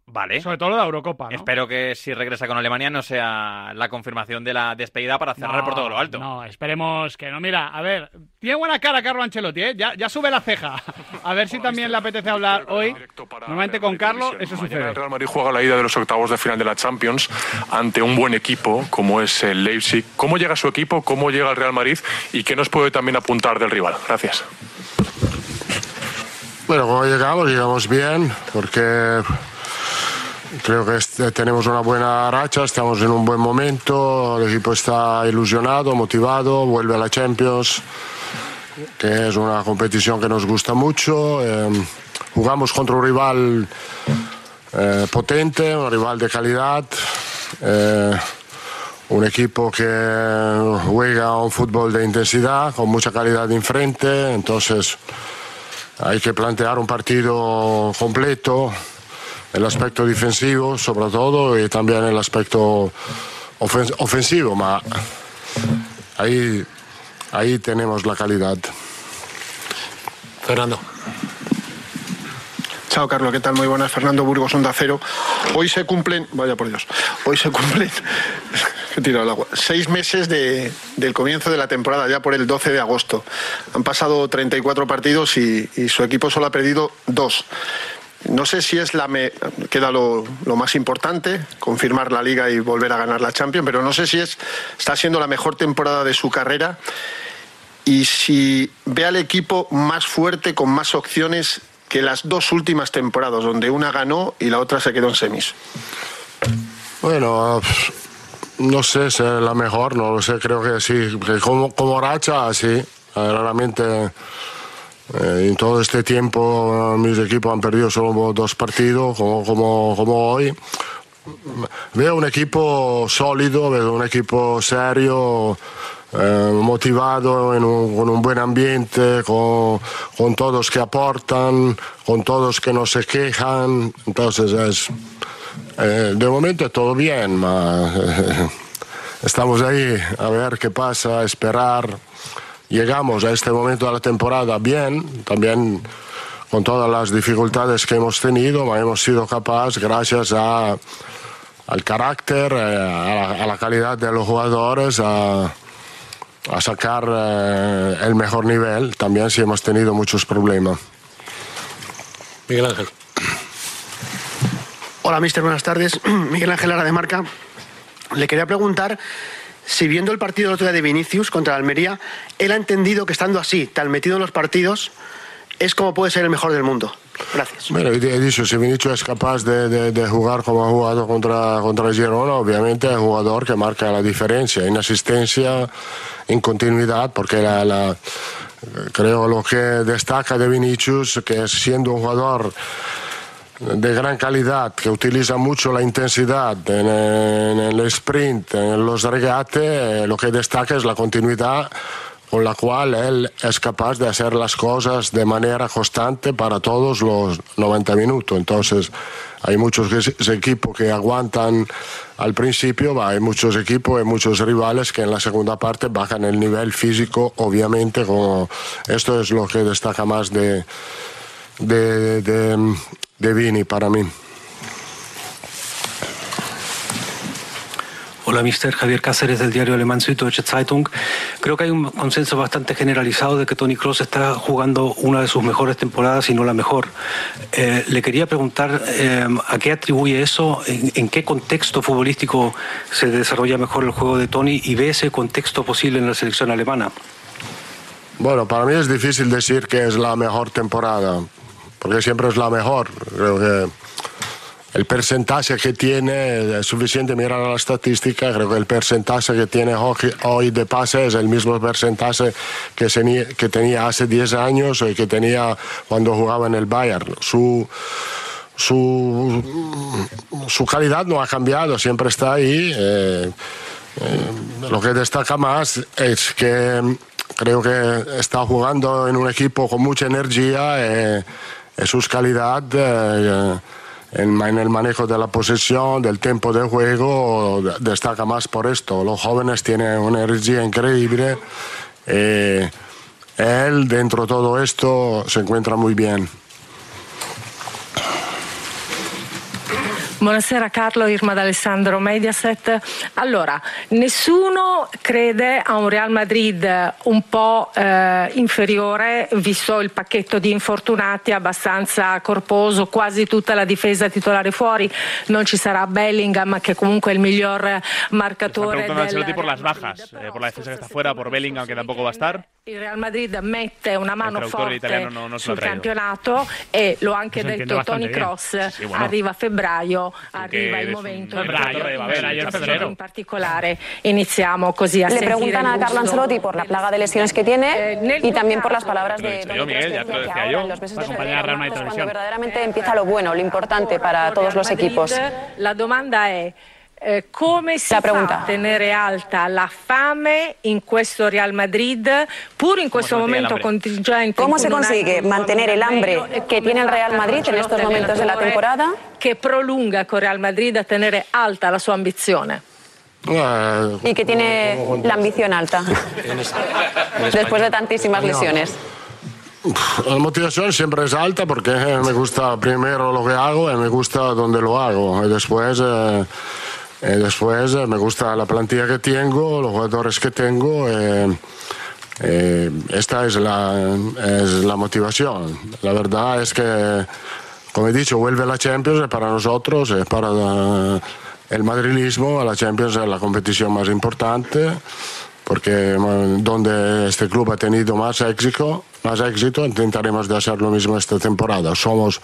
Vale. Sobre todo lo de la Eurocopa, ¿no? Espero que si regresa con Alemania no sea la confirmación de la despedida para cerrar No, por todo lo alto. No, esperemos que no. Mira, a ver, tiene buena cara Carlo Ancelotti, ¿eh? Ya, ya sube la ceja. A ver si también le apetece hablar hoy. Normalmente con Carlo eso sucede. el Real Madrid juega la ida de los octavos de final de la Champions ante un buen equipo como es el Leipzig. ¿Cómo llega su equipo? ¿Cómo llega el Real Madrid? ¿Y qué nos puede también apuntar del rival? Gracias. Bueno, como llegamos, llegamos bien, porque creo que este- tenemos una buena racha, estamos en un buen momento, el equipo está ilusionado, motivado, vuelve a la Champions, que es una competición que nos gusta mucho. eh, jugamos contra un rival eh, potente, un rival de calidad. eh, un equipo que juega un fútbol de intensidad, con mucha calidad enfrente, entonces hay que plantear un partido completo, el aspecto defensivo sobre todo y también el aspecto ofen- ofensivo, ma ahí, ahí tenemos la calidad. Fernando. Chao, Carlos, ¿qué tal? Muy buenas. Fernando Burgos, Onda Cero. Hoy se cumplen, vaya por Dios, hoy se cumplen, he tirado el agua, seis meses de- del comienzo de la temporada, ya por el 12 de agosto. Han pasado 34 partidos y, y su equipo solo ha perdido dos. No sé si es la me- queda lo, lo más importante, confirmar la liga y volver a ganar la Champions, pero no sé si es está siendo la mejor temporada de su carrera y si ve al equipo más fuerte, con más opciones que las dos últimas temporadas, donde una ganó y la otra se quedó en semis. Bueno, no sé si es la mejor, no lo sé, creo que sí, como, como racha, sí, Eh, realmente eh, en todo este tiempo eh, mis equipos han perdido solo dos partidos, como, como, como hoy. Veo un equipo sólido, veo un equipo serio, eh, motivado, en un- con un buen ambiente, con, con todos que aportan, con todos que no se quejan. Entonces es, eh, de momento todo bien, estamos ahí a ver qué pasa, a esperar. Llegamos a este momento de la temporada bien, también con todas las dificultades que hemos tenido, hemos sido capaces, gracias a, al carácter, eh, a, la, a la calidad de los jugadores, a, a sacar eh, el mejor nivel, también si hemos tenido muchos problemas. Miguel Ángel. Hola, mister, buenas tardes. Miguel Ángel Lara de Marca. Le quería preguntar si viendo el partido otro día de Vinicius contra Almería, él ha entendido que estando así, tan metido en los partidos, es como puede ser el mejor del mundo. Gracias. Bueno, he dicho, si Vinicius es capaz de, de- de jugar como ha jugado contra, contra Girona, obviamente es un jugador que marca la diferencia en asistencia, en continuidad, porque la, la- Creo lo que destaca de Vinicius, que siendo un jugador de gran calidad, que utiliza mucho la intensidad en, el sprint, en los regates, eh, lo que destaca es la continuidad con la cual él es capaz de hacer las cosas de manera constante para todos los 90 minutos. Entonces, hay muchos equipos que aguantan al principio, hay muchos equipos y muchos rivales que en la segunda parte bajan el nivel físico, obviamente, esto es lo que destaca más de, de Vini para mí. Hola, mister Javier Cáceres del diario alemán Süddeutsche Zeitung. Creo que hay un consenso bastante generalizado de que Tony Kroos está jugando una de sus mejores temporadas y no la mejor. Eh, le quería preguntar eh, a qué atribuye eso, en, en qué contexto futbolístico se desarrolla mejor el juego de Tony y ve ese contexto posible en la selección alemana. Bueno, para mí es difícil decir que es la mejor temporada, porque siempre es la mejor. Creo que el porcentaje que tiene es suficiente mirar a la estadística. Creo que el porcentaje que tiene hoy, de pase es el mismo porcentaje que, que tenía hace 10 años y que tenía cuando jugaba en el Bayern. Su, su, su calidad no ha cambiado, siempre está ahí. eh, eh, lo que destaca más es que creo que está jugando en un equipo con mucha energía eh, y sus calidad eh, en, en el manejo de la posesión, del tiempo de juego, de- destaca más por esto. Los jóvenes tienen una energía increíble. eh, él, dentro de todo esto, se encuentra muy bien. Buonasera Carlo, Irma D'Alessandro, Mediaset. Allora, nessuno crede a un Real Madrid un po' eh, inferiore, visto il pacchetto di infortunati abbastanza corposo, quasi tutta la difesa titolare fuori, non ci sarà Bellingham che comunque è il miglior Están marcatore preguntando a del por las bajas, eh, por la defensa que está fuera, por Bellingham, que tampoco va a estar. il Real Madrid mette una mano forte no- l'ha sul campionato e l'ho anche Eso entiende detto Tony. Cross Sí, bueno. arriva a febbraio arriva il momento febbraio, in particolare iniziamo così a Le sentire preguntan a Carlo. Ancelotti por la plaga de lesiones que tiene y también por las palabras de yo, Miguel, ya te lo decía yo. los meses de cuando verdaderamente empieza lo bueno, lo importante para todos los equipos. La domanda è eh, come si La fa a tenere alta la fame in questo Real Madrid, pur in questo momento contingente? ¿Cómo in se cui non hai consigue un mantener el hambre que come tiene el Real Madrid en estos Ancelotti, momentos de la allenatore, temporada? Che prolunga con Real Madrid a tenere alta la sua ambizione. Y que tiene la ambición alta después de tantísimas lesiones. La motivación siempre es alta porque eh, me gusta primero lo que hago y me gusta donde lo hago. Y después, eh, y después eh, me gusta la plantilla que tengo, los jugadores que tengo. eh, eh, esta es la, es la motivación. La verdad es que, como he dicho, vuelve la Champions para nosotros, para eh, el madrilismo, la Champions es la competición más importante porque donde este club ha tenido más éxito, más éxito, intentaremos de hacer lo mismo esta temporada. Somos,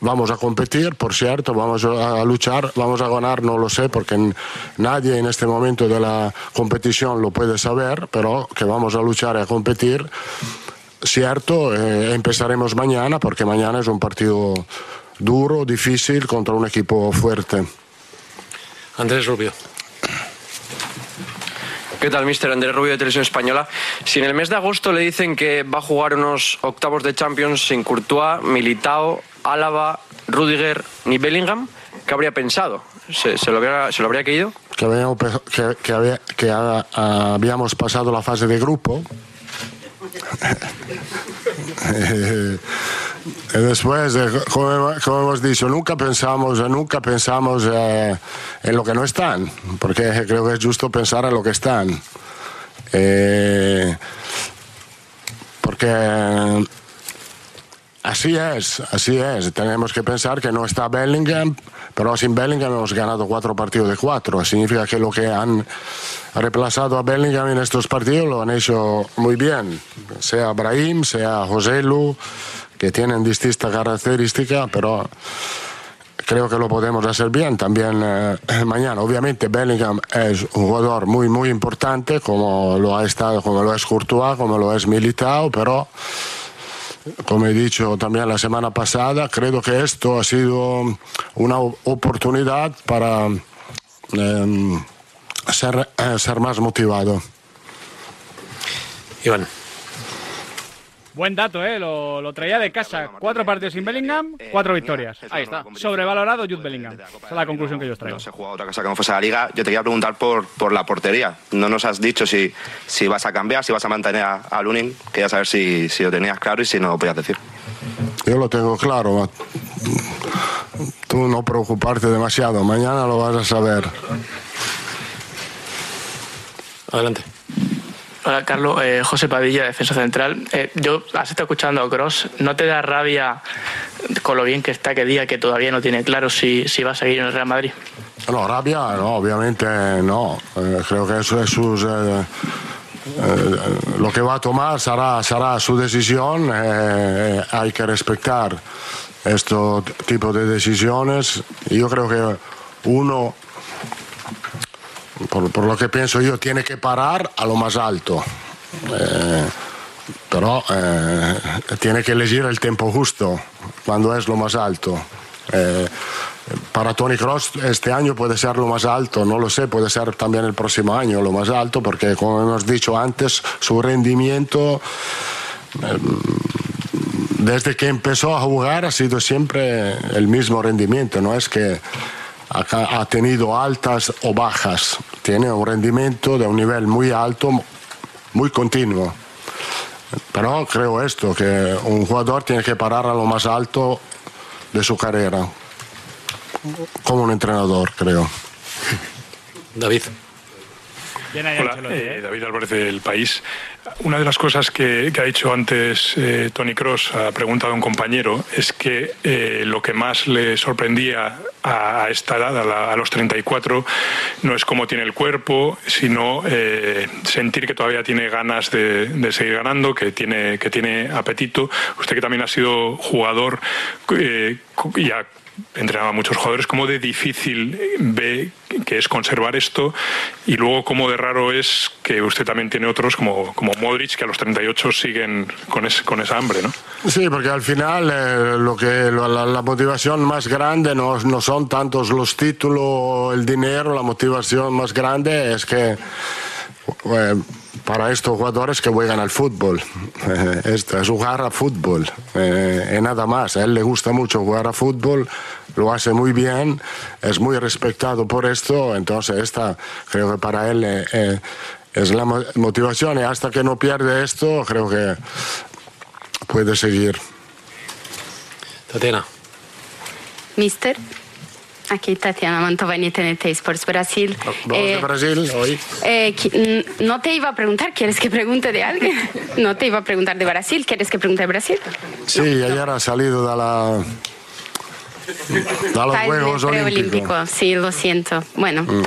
vamos a competir, por cierto, vamos a, luchar, vamos a ganar, no lo sé, porque nadie en este momento de la competición lo puede saber, pero que vamos a luchar y a competir. Cierto, eh, empezaremos mañana, porque mañana es un partido duro, difícil, contra un equipo fuerte. Andrés Rubio. ¿Qué tal, mister? Andrés Rubio de Televisión Española. Si en el mes de agosto le dicen que va a jugar unos octavos de Champions sin Courtois, Militao, Álava, Rudiger ni Bellingham, ¿qué habría pensado? ¿Se, lo, habría, ¿Se que, habíamos pasado la fase de grupo. Eh, y después, eh, como, hemos dicho, nunca pensamos, nunca pensamos eh, en lo que no están, porque creo que es justo pensar en lo que están. Eh, porque Así es, así es. Tenemos que pensar que no está Bellingham, pero sin Bellingham hemos ganado cuatro partidos de cuatro. Significa que lo que han reemplazado a Bellingham en estos partidos lo han hecho muy bien. Sea Brahim, sea José Lu, que tienen distintas características, pero creo que lo podemos hacer bien también eh, mañana. Obviamente Bellingham es un jugador muy muy importante, como lo ha estado, como lo es Courtois, como lo es Militao, pero como he dicho también la semana pasada, creo que esto ha sido una oportunidad para em, ser, eh, ser más motivado. Buen dato, ¿eh? Lo, lo traía de casa. Cuatro partidos sin Bellingham, cuatro victorias. Ahí está. Sobrevalorado Jude Bellingham. Esa es la conclusión que yo os traigo. No se juega otra cosa que no fuese la liga. Yo te quería preguntar por, por la portería. No nos has dicho si, si vas a cambiar, si vas a mantener a, a Lunin. Quería saber si, si lo tenías claro y si no lo podías decir. Yo lo tengo claro, tú no preocuparte demasiado, mañana lo vas a saber. Adelante. Hola, Carlos. Eh, José Padilla, defensa central. Eh, yo has estado escuchando a Cross. ¿No te da rabia con lo bien que está que diga que todavía no tiene claro si, si va a seguir en el Real Madrid? No, rabia, no, obviamente no. Eh, creo que eso es sus, eh, eh, lo que va a tomar será, será su decisión. hay que respetar este tipo de decisiones. Yo creo que uno, por, lo que pienso yo, tiene que parar a lo más alto. Eh, pero eh, tiene que elegir el tiempo justo cuando es lo más alto. Eh, para Tony Cross este año puede ser lo más alto, no lo sé, puede ser también el próximo año lo más alto, porque como hemos dicho antes, su rendimiento eh, desde que empezó a jugar ha sido siempre el mismo rendimiento, no es que ha tenido altas o bajas, tiene un rendimiento de un nivel muy alto, muy continuo. Pero creo esto, que un jugador tiene que parar a lo más alto de su carrera, como un entrenador, creo. David. Hola, eh, David Álvarez del País. Una de las cosas que, ha dicho antes eh, Tony Cross a pregunta de un compañero es que eh, lo que más le sorprendía a, a esta edad, a, la- a los 34, no es cómo tiene el cuerpo, sino eh, sentir que todavía tiene ganas de, seguir ganando, que tiene, que tiene apetito. Usted que también ha sido jugador eh, y ha entrenaba a muchos jugadores, cómo de difícil ve que es conservar esto y luego cómo de raro es que usted también tiene otros como, como Modric que a los 38 siguen con, ese- con esa hambre, ¿no? Sí, porque al final eh, lo que lo- la, la motivación más grande no, no son tantos los títulos, el dinero, la motivación más grande es que eh, para estos jugadores que juegan al fútbol, eh, esto es jugar a fútbol, eh, nada más. A él le gusta mucho jugar a fútbol, lo hace muy bien, es muy respetado por esto, entonces esta creo que para él eh, eh, es la mo- motivación y hasta que no pierde esto creo que puede seguir. Tatiana. Mister, aquí Tatiana Mantovani, TNT Sports Brasil. Vamos Eh, de Brasil hoy. eh, no te iba a preguntar, ¿quieres que pregunte de alguien? No te iba a preguntar de Brasil, ¿quieres que pregunte de Brasil? Sí, ayer ha salido de la de los Juegos Olímpicos. sí, lo siento. Bueno, Mm.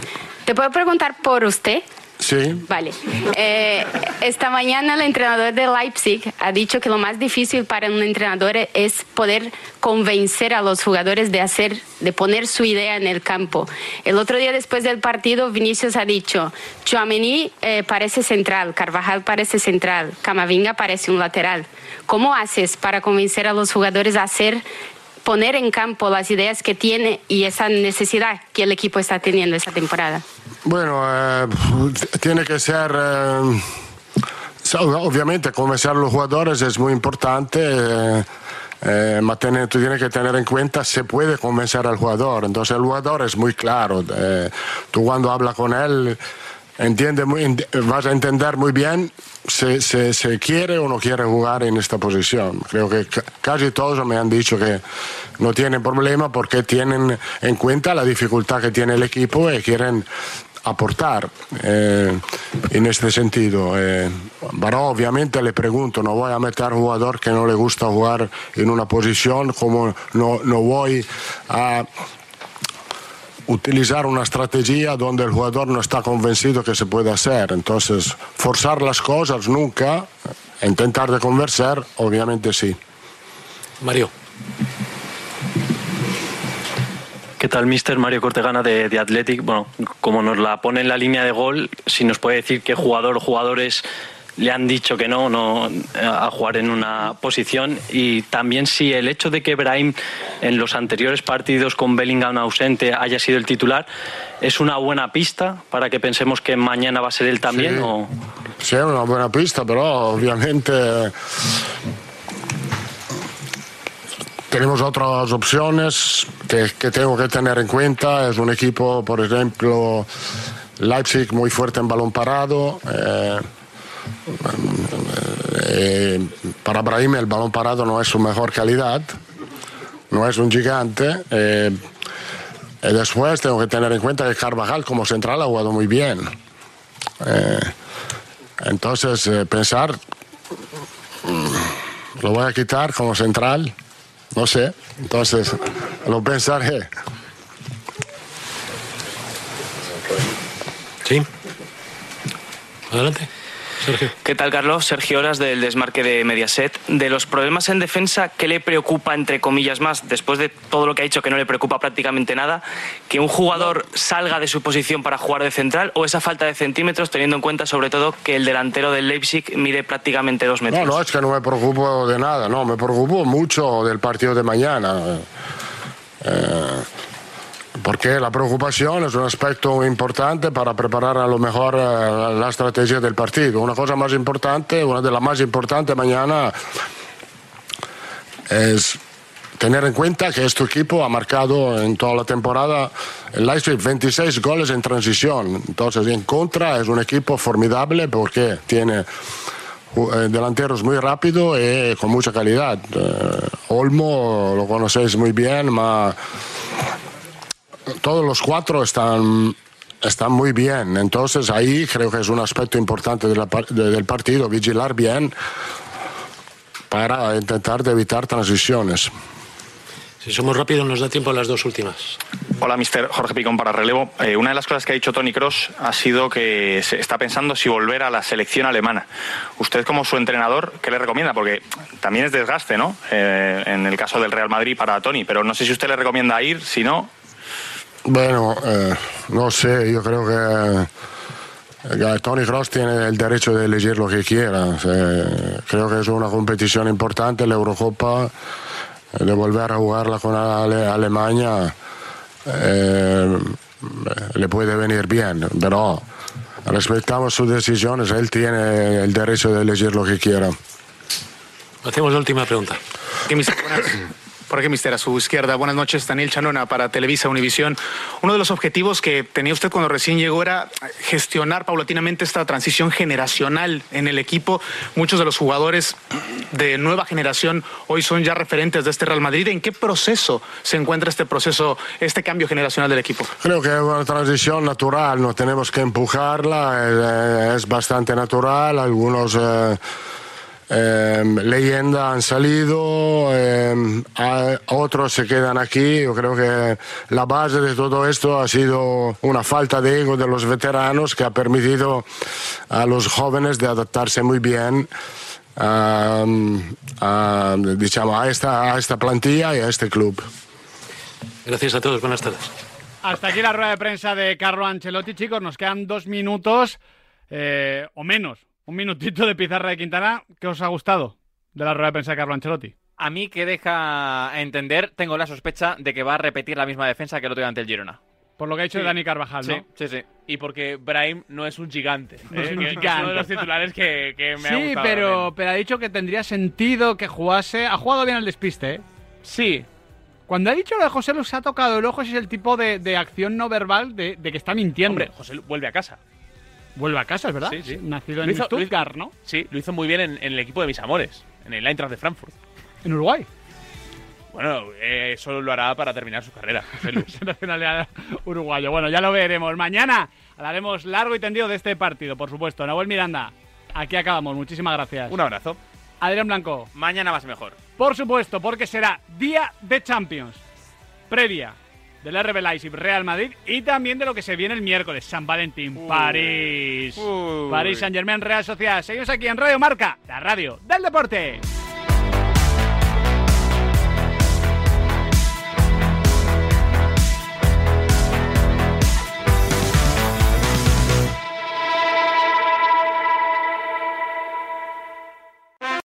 ¿te puedo preguntar por usted? Sí, Vale. Eh, esta mañana el entrenador de Leipzig ha dicho que lo más difícil para un entrenador es poder convencer a los jugadores de hacer, de poner su idea en el campo. El otro día después del partido, Vinicius ha dicho, Chouameni eh, parece central, Carvajal parece central, Camavinga parece un lateral. ¿Cómo haces para convencer a los jugadores a hacer poner en campo las ideas que tiene y esa necesidad que el equipo está teniendo esta temporada? bueno, eh, tiene que ser. eh, obviamente, convencer a los jugadores es muy importante. eh, eh, tú tienes que tener en cuenta se puede convencer al jugador. Entonces, el jugador es muy claro. eh, tú, cuando hablas con él, entiende muy, vas a entender muy bien si si- quiere o no quiere jugar en esta posición. Creo que ca- casi todos me han dicho que no tienen problema porque tienen en cuenta la dificultad que tiene el equipo y quieren aportar eh, en este sentido. eh. pero obviamente le pregunto, no voy a meter jugador que no le gusta jugar en una posición, como no, no voy a utilizar una estrategia donde el jugador no está convencido que se puede hacer. Entonces, forzar las cosas nunca, intentar de convencer, obviamente sí. Mario. ¿Qué tal, mister Mario Cortegana de, de Athletic? Bueno, como nos la pone en la línea de gol, si nos puede decir qué jugador o jugadores le han dicho que no, no a jugar en una posición y también si el hecho de que Brahim en los anteriores partidos con Bellingham ausente haya sido el titular es una buena pista para que pensemos que mañana va a ser él también Sí. o Sí, è una buona pista, però ovviamente tenemos otras opciones que, que tengo que tener en cuenta. Es un equipo, por ejemplo, Leipzig muy fuerte en balón parado. eh, eh, para Brahim el balón parado no es su mejor calidad, no es un gigante. eh, y después tengo que tener en cuenta que Carvajal como central ha jugado muy bien. Eh, entonces, pensar, mm, lo voy a quitar como central, no sé. Entonces, lo pensaré. Sí. Adelante. ¿Qué tal, Carlos? Sergio Horas del desmarque de Mediaset. De los problemas en defensa, ¿qué le preocupa, entre comillas, más, después de todo lo que ha dicho, que no le preocupa prácticamente nada, que un jugador salga de su posición para jugar de central o esa falta de centímetros, teniendo en cuenta sobre todo que el delantero del Leipzig mide prácticamente dos metros? No, no es que no me preocupo de nada, no, me preocupo mucho del partido de mañana. Eh, porque la preocupación es un aspecto importante para preparar a lo mejor eh, la estrategia del partido. Una cosa más importante, una de las más importantes mañana es tener en cuenta que este equipo ha marcado en toda la temporada el Leipzig 26 goles en transición. Entonces, en contra es un equipo formidable porque tiene eh, delanteros muy rápidos y con mucha calidad. Eh, Olmo lo conocéis muy bien, ma todos los cuatro están, están muy bien. Entonces ahí creo que es un aspecto importante de la de- del partido, vigilar bien para intentar de evitar transiciones. Si somos rápidos, nos da tiempo a las dos últimas. Hola, mister Jorge Picón para relevo. Eh, una de las cosas que ha dicho Tony Cross ha sido que se está pensando si volver a la selección alemana. Usted, como su entrenador, ¿qué le recomienda? Porque también es desgaste, ¿no? Eh, en el caso del Real Madrid para Tony, pero no sé si usted le recomienda ir, si no. Bueno, eh, no sé, yo creo que, que Tony Cross tiene el derecho de elegir lo que quiera. Eh, creo que es una competición importante, la Eurocopa, eh, de volver a jugarla con Ale- Alemania eh, le puede venir bien, pero respetamos sus decisiones, él tiene el derecho de elegir lo que quiera. Hacemos la última pregunta. Mister, buenas- Por aquí, mister, a su izquierda. Buenas noches, Daniel Chanona para Televisa Univisión. Uno de los objetivos que tenía usted cuando recién llegó era gestionar paulatinamente esta transición generacional en el equipo. Muchos de los jugadores de nueva generación hoy son ya referentes de este Real Madrid. ¿En qué proceso se encuentra este proceso, este cambio generacional del equipo? Creo que es una transición natural, no tenemos que empujarla, es, es bastante natural. Algunos eh, eh, leyendas han salido, eh, hay- otros se quedan aquí. Yo creo que la base de todo esto ha sido una falta de ego de los veteranos que ha permitido a los jóvenes de adaptarse muy bien. a, a, diciamo, a esta, a esta plantilla y a este club. Gracias a todos. Buenas tardes. Hasta aquí la rueda de prensa de Carlo Ancelotti, chicos. Nos quedan dos minutos eh, o menos. Un minutito de pizarra de Quintana. ¿Qué os ha gustado de la rueda de prensa de Carlo Ancelotti? A mí que deja entender, tengo la sospecha de que va a repetir la misma defensa que el otro día ante el Girona. Por lo que ha dicho Sí. Dani Carvajal, ¿no? Sí, sí, sí. Y porque Brahim no es un gigante. No es ¿eh? un gigante. Es uno de los titulares que, que me ha Sí, gustado. pero, pero ha dicho que tendría sentido que jugase. Ha jugado bien el despiste, ¿eh? Sí. Cuando ha dicho lo de José Lu se ha tocado el ojo, ese es el tipo de, de acción no verbal de, de que está mintiendo. Hombre, José vuelve a casa. Vuelve a casa, es verdad. Sí, sí. Nacido en hizo- Stuttgart, ¿no? Sí, lo hizo muy bien en, en el equipo de mis amores, en el Eintracht de Frankfurt. En Uruguay. Bueno, eh, eso lo hará para terminar su carrera. Nacionalidad uruguayo. Bueno, ya lo veremos. Mañana hablaremos largo y tendido de este partido, por supuesto. Nahuel Miranda, aquí acabamos. Muchísimas gracias. Un abrazo. Adrián Blanco. Mañana más mejor. Por supuesto, porque será día de Champions. Previa del RB Leipzig Real Madrid y también de lo que se viene el miércoles, San Valentín, París. París Saint Germain Real Sociedad. Seguimos aquí en Radio Marca, la radio del deporte.